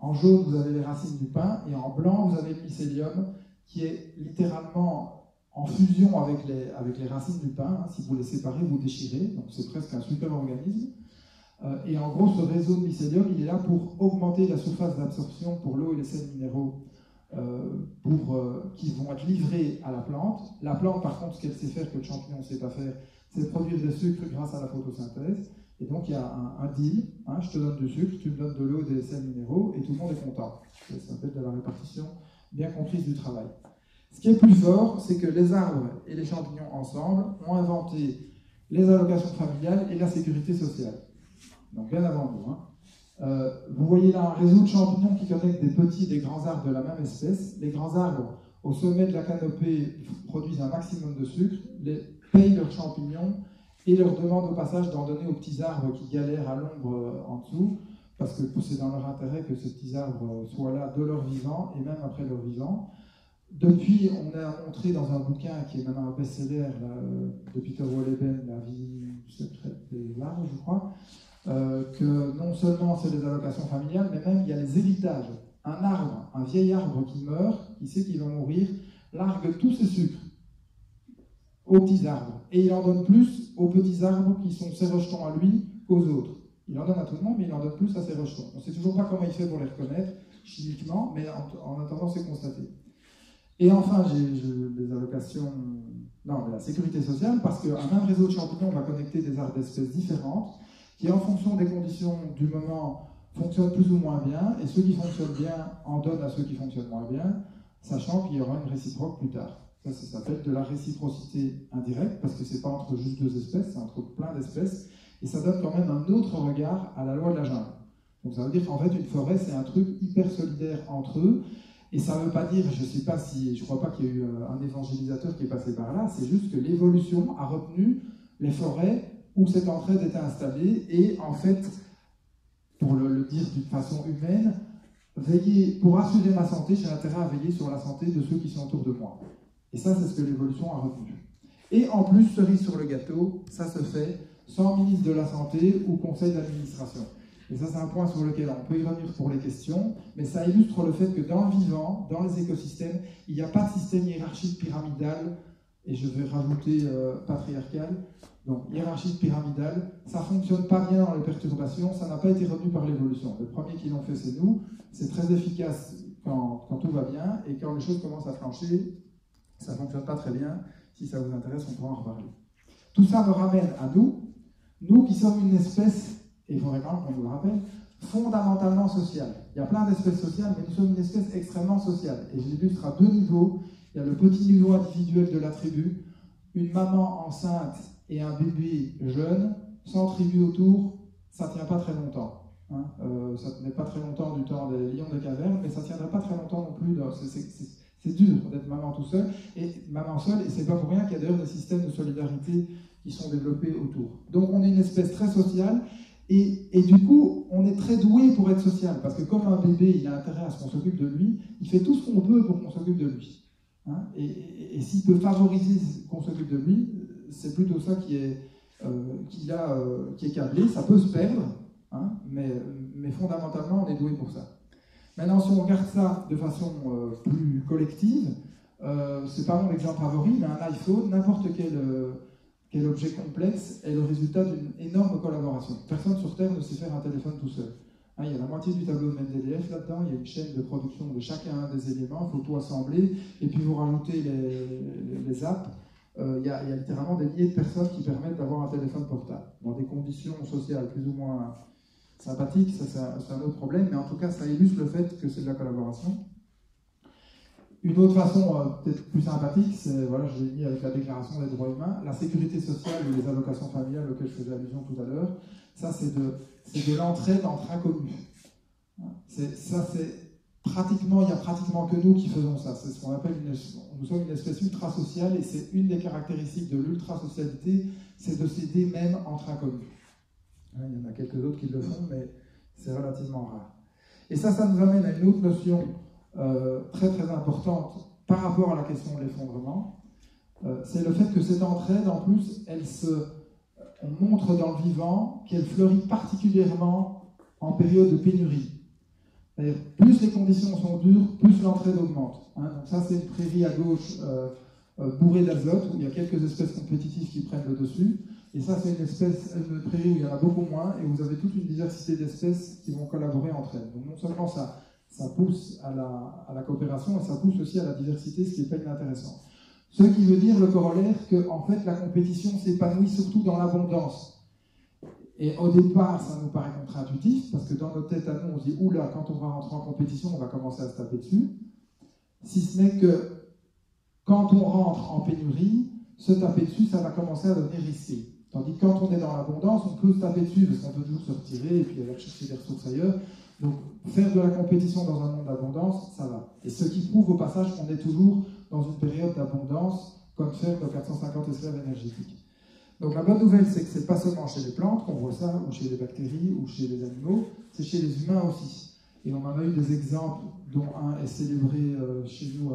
En jaune, vous avez les racines du pain, et en blanc, vous avez le mycélium qui est littéralement en fusion avec les, racines du pain. Si vous les séparez, vous déchirez, donc c'est presque un super organisme. Euh, et en gros, ce réseau de mycélium, il est là pour augmenter la surface d'absorption pour l'eau et les sels minéraux euh, pour, euh, qui vont être livrés à la plante. La plante, par contre, ce qu'elle sait faire que le champignon ne sait pas faire, c'est produire des sucres grâce à la photosynthèse. Et donc, il y a un, deal. Hein, je te donne du sucre, tu me donnes de l'eau et des sels minéraux, et tout le monde est content. Ça s'appelle de la répartition bien comprise du travail. Ce qui est plus fort, c'est que les arbres et les champignons ensemble ont inventé les allocations familiales et la sécurité sociale donc bien avant nous. Hein. Euh, vous voyez là un réseau de champignons qui connecte des petits et des grands arbres de la même espèce. Les grands arbres, au sommet de la canopée, produisent un maximum de sucre, les, payent leurs champignons et leur demandent au passage d'en donner aux petits arbres qui galèrent à l'ombre euh, en dessous, parce que c'est dans leur intérêt que ces petits arbres soient là de leur vivant et même après leur vivant. Depuis, on a montré dans un bouquin qui est maintenant un best-seller euh, de Peter Wolleben, La vie secrète des arbres, je crois, euh, que non seulement c'est des allocations familiales, mais même il y a les héritages. Un arbre, un vieil arbre qui meurt, qui sait qu'il va mourir, largue tous ses sucres aux petits arbres. Et il en donne plus aux petits arbres qui sont ses rejetons à lui qu'aux autres. Il en donne à tout le monde, mais il en donne plus à ses rejetons. On ne sait toujours pas comment il fait pour les reconnaître chimiquement, mais en, attendant, c'est constaté. Et enfin, j'ai des allocations, non, de la sécurité sociale, parce qu'un même réseau de champignons va connecter des arbres d'espèces différentes qui en fonction des conditions du moment fonctionnent plus ou moins bien, et ceux qui fonctionnent bien en donnent à ceux qui fonctionnent moins bien, sachant qu'il y aura une réciproque plus tard. Ça, ça s'appelle de la réciprocité indirecte, parce que c'est pas entre juste deux espèces, c'est entre plein d'espèces, et ça donne quand même un autre regard à la loi de la jungle. Donc ça veut dire qu'en fait, une forêt, c'est un truc hyper solidaire entre eux, et ça ne veut pas dire, je ne sais pas si, je crois pas qu'il y ait eu euh, un évangélisateur qui est passé par là, c'est juste que l'évolution a retenu les forêts où cette entraide était installée et en fait, pour le, dire d'une façon humaine, veiller, pour assurer ma santé, j'ai intérêt à veiller sur la santé de ceux qui sont autour de moi. Et ça, c'est ce que l'évolution a retenu. Et en plus, cerise sur le gâteau, ça se fait sans ministre de la Santé ou conseil d'administration. Et ça, c'est un point sur lequel on peut y revenir pour les questions, mais ça illustre le fait que dans le vivant, dans les écosystèmes, il n'y a pas de système hiérarchique pyramidal, et je vais rajouter euh, patriarcal, donc, hiérarchie pyramidale, ça fonctionne pas bien dans les perturbations, ça n'a pas été retenu par l'évolution. Le premier qui l'ont fait, c'est nous. C'est très efficace quand, tout va bien, et quand les choses commencent à flancher, ça fonctionne pas très bien. Si ça vous intéresse, on pourra en reparler. Tout ça me ramène à nous, nous qui sommes une espèce, et il faudrait vous le rappelle, fondamentalement sociale. Il y a plein d'espèces sociales, mais nous sommes une espèce extrêmement sociale. Et je l'illustre à deux niveaux. Il y a le petit niveau individuel de la tribu, une maman enceinte et un bébé jeune, sans tribu autour, ça ne tient pas très longtemps. Hein. Euh, ça ne tenait pas très longtemps du temps des lions des cavernes, mais ça ne tiendrait pas très longtemps non plus. C'est dur d'être maman tout seul, et maman seule, et c'est pas pour rien qu'il y a d'ailleurs des systèmes de solidarité qui sont développés autour. Donc on est une espèce très sociale, et, du coup, on est très doué pour être social, parce que comme un bébé, il a intérêt à ce qu'on s'occupe de lui, il fait tout ce qu'on peut pour qu'on s'occupe de lui. Hein. et, s'il peut favoriser qu'on s'occupe de lui, c'est plutôt ça qui est, euh, euh, qui est câblé. Ça peut se perdre, hein, mais, mais fondamentalement, on est doué pour ça. Maintenant, si on regarde ça de façon euh, plus collective, c'est pas mon exemple favori, mais un iPhone, n'importe quel, quel objet complexe, est le résultat d'une énorme collaboration. Personne sur Terre ne sait faire un téléphone tout seul. Hein, il y a la moitié du tableau de Mendeleev là-dedans, il y a une chaîne de production de chacun des éléments, il faut tout assembler, et puis vous rajoutez les, apps, euh, il y, a littéralement des milliers de personnes qui permettent d'avoir un téléphone portable. Dans des conditions sociales plus ou moins sympathiques, ça c'est un autre problème, mais en tout cas ça illustre le fait que c'est de la collaboration. Une autre façon euh, peut-être plus sympathique, c'est, voilà, je l'ai mis avec la déclaration des droits humains, la sécurité sociale ou les allocations familiales auxquelles je faisais allusion tout à l'heure, ça c'est de, de l'entraide entre inconnus. Ça c'est pratiquement, il n'y a pratiquement que nous qui faisons ça. C'est ce qu'on appelle une, nous sommes une espèce ultra-sociale et c'est une des caractéristiques de l'ultra-socialité, c'est de s'aider même entre inconnus. Hein, il y en a quelques autres qui le font, mais c'est relativement rare. Et ça, ça nous amène à une autre notion euh, très très importante par rapport à la question de l'effondrement. Euh, c'est le fait que cette entraide, en plus, elle se, on montre dans le vivant qu'elle fleurit particulièrement en période de pénurie plus les conditions sont dures, plus l'entraide augmente. Hein. Ça, c'est une prairie à gauche euh, euh, bourrée d'azote, où il y a quelques espèces compétitives qui prennent le dessus. Et ça, c'est une, espèce, une prairie où il y en a beaucoup moins, et vous avez toute une diversité d'espèces qui vont collaborer entre elles. Donc non seulement ça, ça pousse à la, coopération, mais ça pousse aussi à la diversité, ce qui est pas inintéressant. Ce qui veut dire, le corollaire, que en fait, la compétition s'épanouit surtout dans l'abondance. Et au départ, ça nous paraît contre-intuitif, parce que dans notre tête à nous, on se dit, oula, quand on va rentrer en compétition, on va commencer à se taper dessus. Si ce n'est que quand on rentre en pénurie, se taper dessus, ça va commencer à devenir risqué. Tandis que quand on est dans l'abondance, on peut se taper dessus, parce qu'on peut toujours se retirer et puis aller chercher des ressources ailleurs. Donc, faire de la compétition dans un monde d'abondance, ça va. Et ce qui prouve au passage qu'on est toujours dans une période d'abondance, comme faire nos 450 esclaves énergétiques. Donc la bonne nouvelle, c'est que ce n'est pas seulement chez les plantes qu'on voit ça, ou chez les bactéries, ou chez les animaux, c'est chez les humains aussi. Et on en a eu des exemples, dont un est célébré euh, chez nous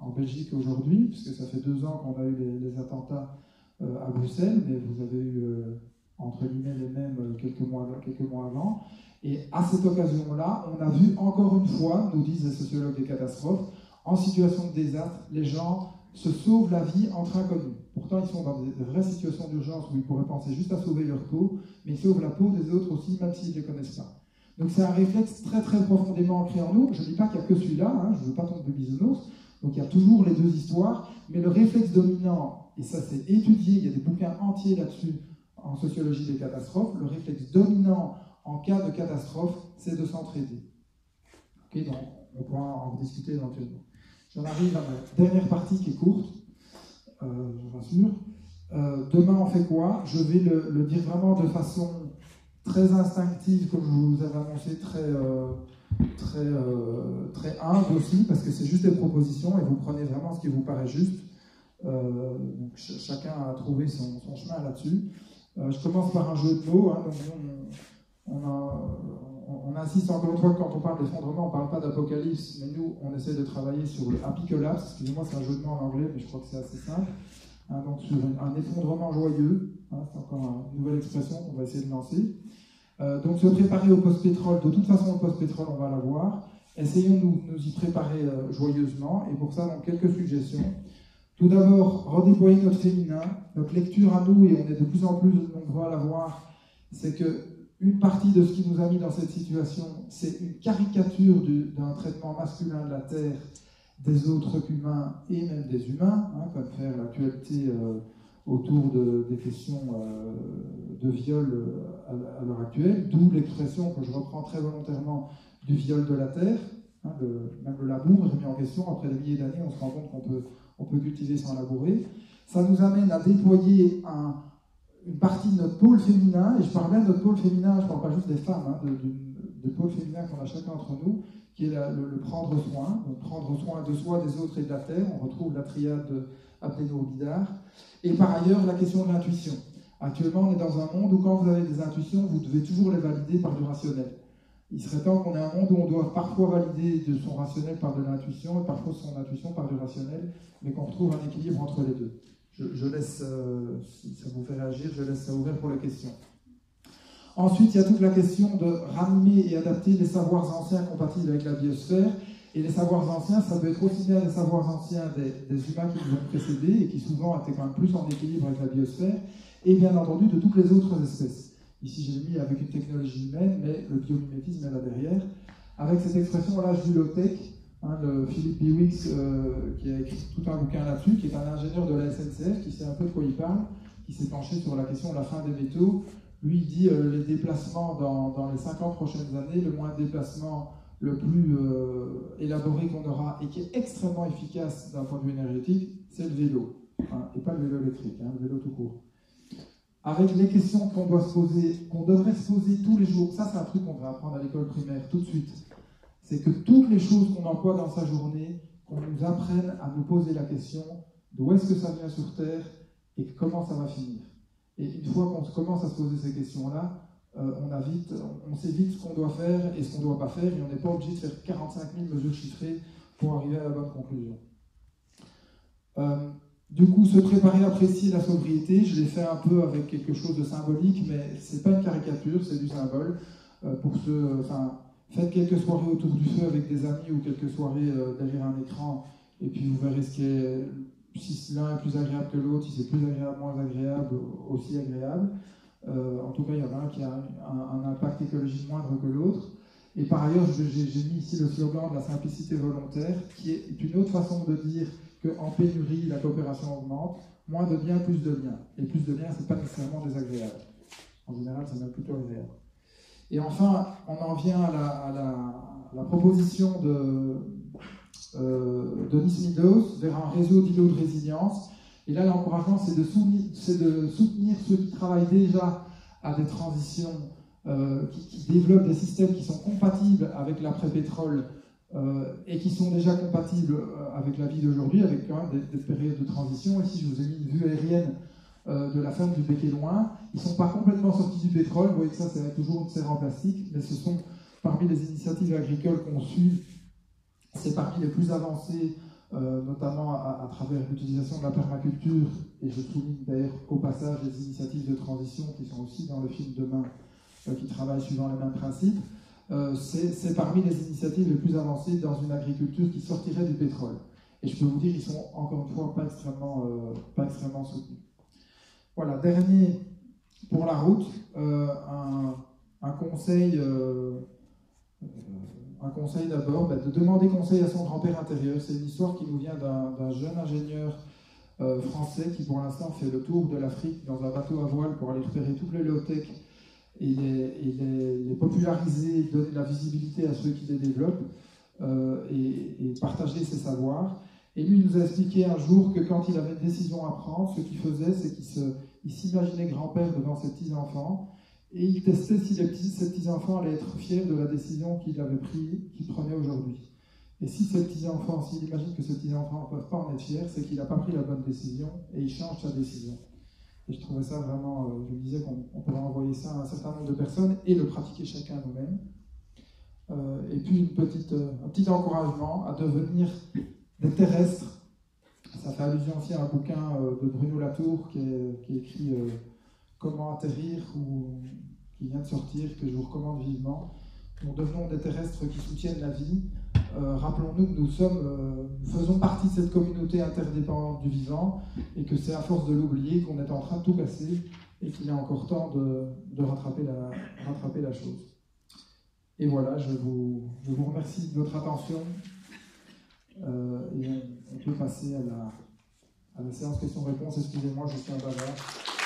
en Belgique aujourd'hui, puisque ça fait deux ans qu'on a eu les, attentats euh, à Bruxelles, mais vous avez eu, euh, entre guillemets, les mêmes quelques mois, quelques mois avant. Et à cette occasion-là, on a vu encore une fois, nous disent les sociologues des catastrophes, en situation de désastre, les gens se sauvent la vie entre inconnus. Pourtant, ils sont dans des vraies situations d'urgence où ils pourraient penser juste à sauver leur peau, mais ils sauvent la peau des autres aussi, même s'ils ne les connaissent pas. Donc c'est un réflexe très très profondément ancré en nous. Je ne dis pas qu'il n'y a que celui-là, hein, je ne veux pas tomber bisounours, donc il y a toujours les deux histoires, mais le réflexe dominant, et ça c'est étudié, il y a des bouquins entiers là-dessus en sociologie des catastrophes, le réflexe dominant en cas de catastrophe, c'est de s'entraider. Ok, donc on pourra en discuter éventuellement. J'en arrive à ma dernière partie qui est courte, euh, je vous rassure. Euh, demain, on fait quoi? Je vais le, dire vraiment de façon très instinctive, comme je vous avais annoncé, très, euh, très, très humble aussi, parce que c'est juste des propositions et vous prenez vraiment ce qui vous paraît juste. donc chacun a trouvé son, chemin là-dessus. je commence par un jeu de mots. Hein, on, insiste encore une fois quand on parle d'effondrement, on ne parle pas d'apocalypse, mais nous, on essaie de travailler sur le happy. Excusez-moi, c'est un jeu de mots en anglais, mais je crois que c'est assez simple. Hein, donc sur un effondrement joyeux, hein, c'est encore une nouvelle expression qu'on va essayer de lancer. Euh, donc se préparer au post-pétrole, de toute façon, le post-pétrole, on va l'avoir. Essayons de nous, nous, y préparer euh, joyeusement, et pour ça, donc, quelques suggestions. Tout d'abord, redéployer notre féminin, notre lecture à nous, et on est de plus en plus nombreux à l'avoir, c'est que une partie de ce qui nous a mis dans cette situation, c'est une caricature d'un traitement masculin de la Terre des autres humains et même des humains, hein, comme faire l'actualité euh, autour de, des questions euh, de viol euh, à, l'heure actuelle, d'où l'expression que je reprends très volontairement du viol de la Terre. Hein, même le labour remis en question. Après des milliers d'années, on se rend compte qu'on peut, on peut cultiver sans labourer. Ça nous amène à déployer un, une partie de notre pôle féminin, et je parle bien de notre pôle féminin, je ne parle pas juste des femmes, hein, de, pôle féminin qu'on a chacun entre nous, qui est le, prendre soin, donc prendre soin de soi, des autres et de la terre. On retrouve la triade au Bidar. Et par ailleurs, la question de l'intuition. Actuellement, on est dans un monde où quand vous avez des intuitions, vous devez toujours les valider par du rationnel. Il serait temps qu'on ait un monde où on doit parfois valider de son rationnel par de l'intuition et parfois son intuition par du rationnel, mais qu'on retrouve un équilibre entre les deux. Je, laisse, euh, si ça vous fait réagir, je laisse ça ouvert pour les questions. Ensuite, il y a toute la question de ramener et adapter les savoirs anciens compatibles avec la biosphère. Et les savoirs anciens, ça peut être aussi bien les savoirs anciens des, humains qui nous ont précédés et qui souvent étaient quand même plus en équilibre avec la biosphère, et bien entendu de toutes les autres espèces. Ici, j'ai mis avec une technologie humaine, mais le biomimétisme est là derrière. Avec cette expression l'âge du low-tech, hein, Philippe Biwix, euh, qui a écrit tout un bouquin là-dessus, qui est un ingénieur de la SNCF, qui sait un peu de quoi il parle, qui s'est penché sur la question de la fin des métaux. Lui, il dit euh, les déplacements dans, dans, les 50 prochaines années, le moins de déplacements le plus euh, élaboré qu'on aura et qui est extrêmement efficace d'un point de vue énergétique, c'est le vélo. Et pas le vélo électrique, hein, le vélo tout court. Avec les questions qu'on doit se poser, qu'on devrait se poser tous les jours, ça c'est un truc qu'on devrait apprendre à l'école primaire tout de suite. C'est que toutes les choses qu'on emploie dans sa journée, qu'on nous apprenne à nous poser la question d'où est-ce que ça vient sur Terre et comment ça va finir. Et une fois qu'on commence à se poser ces questions-là, euh, on, on sait vite ce qu'on doit faire et ce qu'on ne doit pas faire, et on n'est pas obligé de faire 45 000 mesures chiffrées pour arriver à la bonne conclusion. Euh, du coup, se préparer à apprécier la sobriété, je l'ai fait un peu avec quelque chose de symbolique, mais ce n'est pas une caricature, c'est du symbole. Euh, pour ce, enfin, faites quelques soirées autour du feu avec des amis ou quelques soirées derrière un écran, et puis vous verrez ce si l'un est plus agréable que l'autre, si c'est plus agréable, moins agréable, aussi agréable. Euh, en tout cas, il y en a un qui a un, impact écologique moindre que l'autre. Et par ailleurs, j'ai mis ici le slogan de la simplicité volontaire, qui est une autre façon de dire qu'en pénurie, la coopération augmente. Moins de biens, plus de liens. Et plus de liens, ce n'est pas nécessairement désagréable. En général, c'est même plutôt agréable. Et enfin, on en vient à la, proposition de euh, Denis Meadows vers un réseau d'îlots de résilience et là, l'encouragement, c'est de, soutenir ceux qui travaillent déjà à des transitions, euh, qui, développent des systèmes qui sont compatibles avec l'après-pétrole euh, et qui sont déjà compatibles euh, avec la vie d'aujourd'hui, avec quand même des, périodes de transition. Ici, je vous ai mis une vue aérienne de la ferme du Bec loin. Ils ne sont pas complètement sortis du pétrole. Vous voyez que ça, c'est toujours une serre en plastique, mais ce sont parmi les initiatives agricoles qu'on suit, c'est parmi les plus avancées euh, notamment à, travers l'utilisation de la permaculture, et je souligne d'ailleurs au passage les initiatives de transition qui sont aussi dans le film Demain, euh, qui travaillent suivant les mêmes principes. Euh, c'est parmi les initiatives les plus avancées dans une agriculture qui sortirait du pétrole. Et je peux vous dire, ils sont encore une fois pas extrêmement, pas extrêmement soutenus. Voilà, dernier pour la route, un, un, conseil un conseil d'abord, bah, de demander conseil à son grand-père intérieur. C'est une histoire qui nous vient d'un jeune ingénieur euh, français qui pour l'instant fait le tour de l'Afrique dans un bateau à voile pour aller repérer toutes les low-tech et les, populariser, donner la visibilité à ceux qui les développent euh, et, partager ses savoirs. Et lui, il nous a expliqué un jour que quand il avait une décision à prendre, ce qu'il faisait, c'est qu'il s'imaginait grand-père devant ses petits-enfants et il testait si les petits, ses petits-enfants allaient être fiers de la décision qu'il avait prise, qu'il prenait aujourd'hui. Et si ces petits-enfants, s'il imagine que ces petits-enfants ne peuvent pas en être fiers, c'est qu'il n'a pas pris la bonne décision et il change sa décision. Et je trouvais ça vraiment, euh, je me disais qu'on pourrait envoyer ça à un certain nombre de personnes et le pratiquer chacun nous-mêmes. Euh, et puis une petite, euh, un petit encouragement à devenir des terrestres. Ça fait allusion aussi à un bouquin de Bruno Latour qui est, écrit Comment atterrir ou qui vient de sortir, que je vous recommande vivement. Nous devenons des terrestres qui soutiennent la vie. Euh, rappelons-nous que nous sommes, euh, faisons partie de cette communauté interdépendante du vivant et que c'est à force de l'oublier qu'on est en train de tout casser et qu'il est encore temps de, rattraper, la, chose. Et voilà, je vous remercie de votre attention euh, et on, peut passer à la, à la séance questions-réponses. Excusez-moi, je suis un bavard.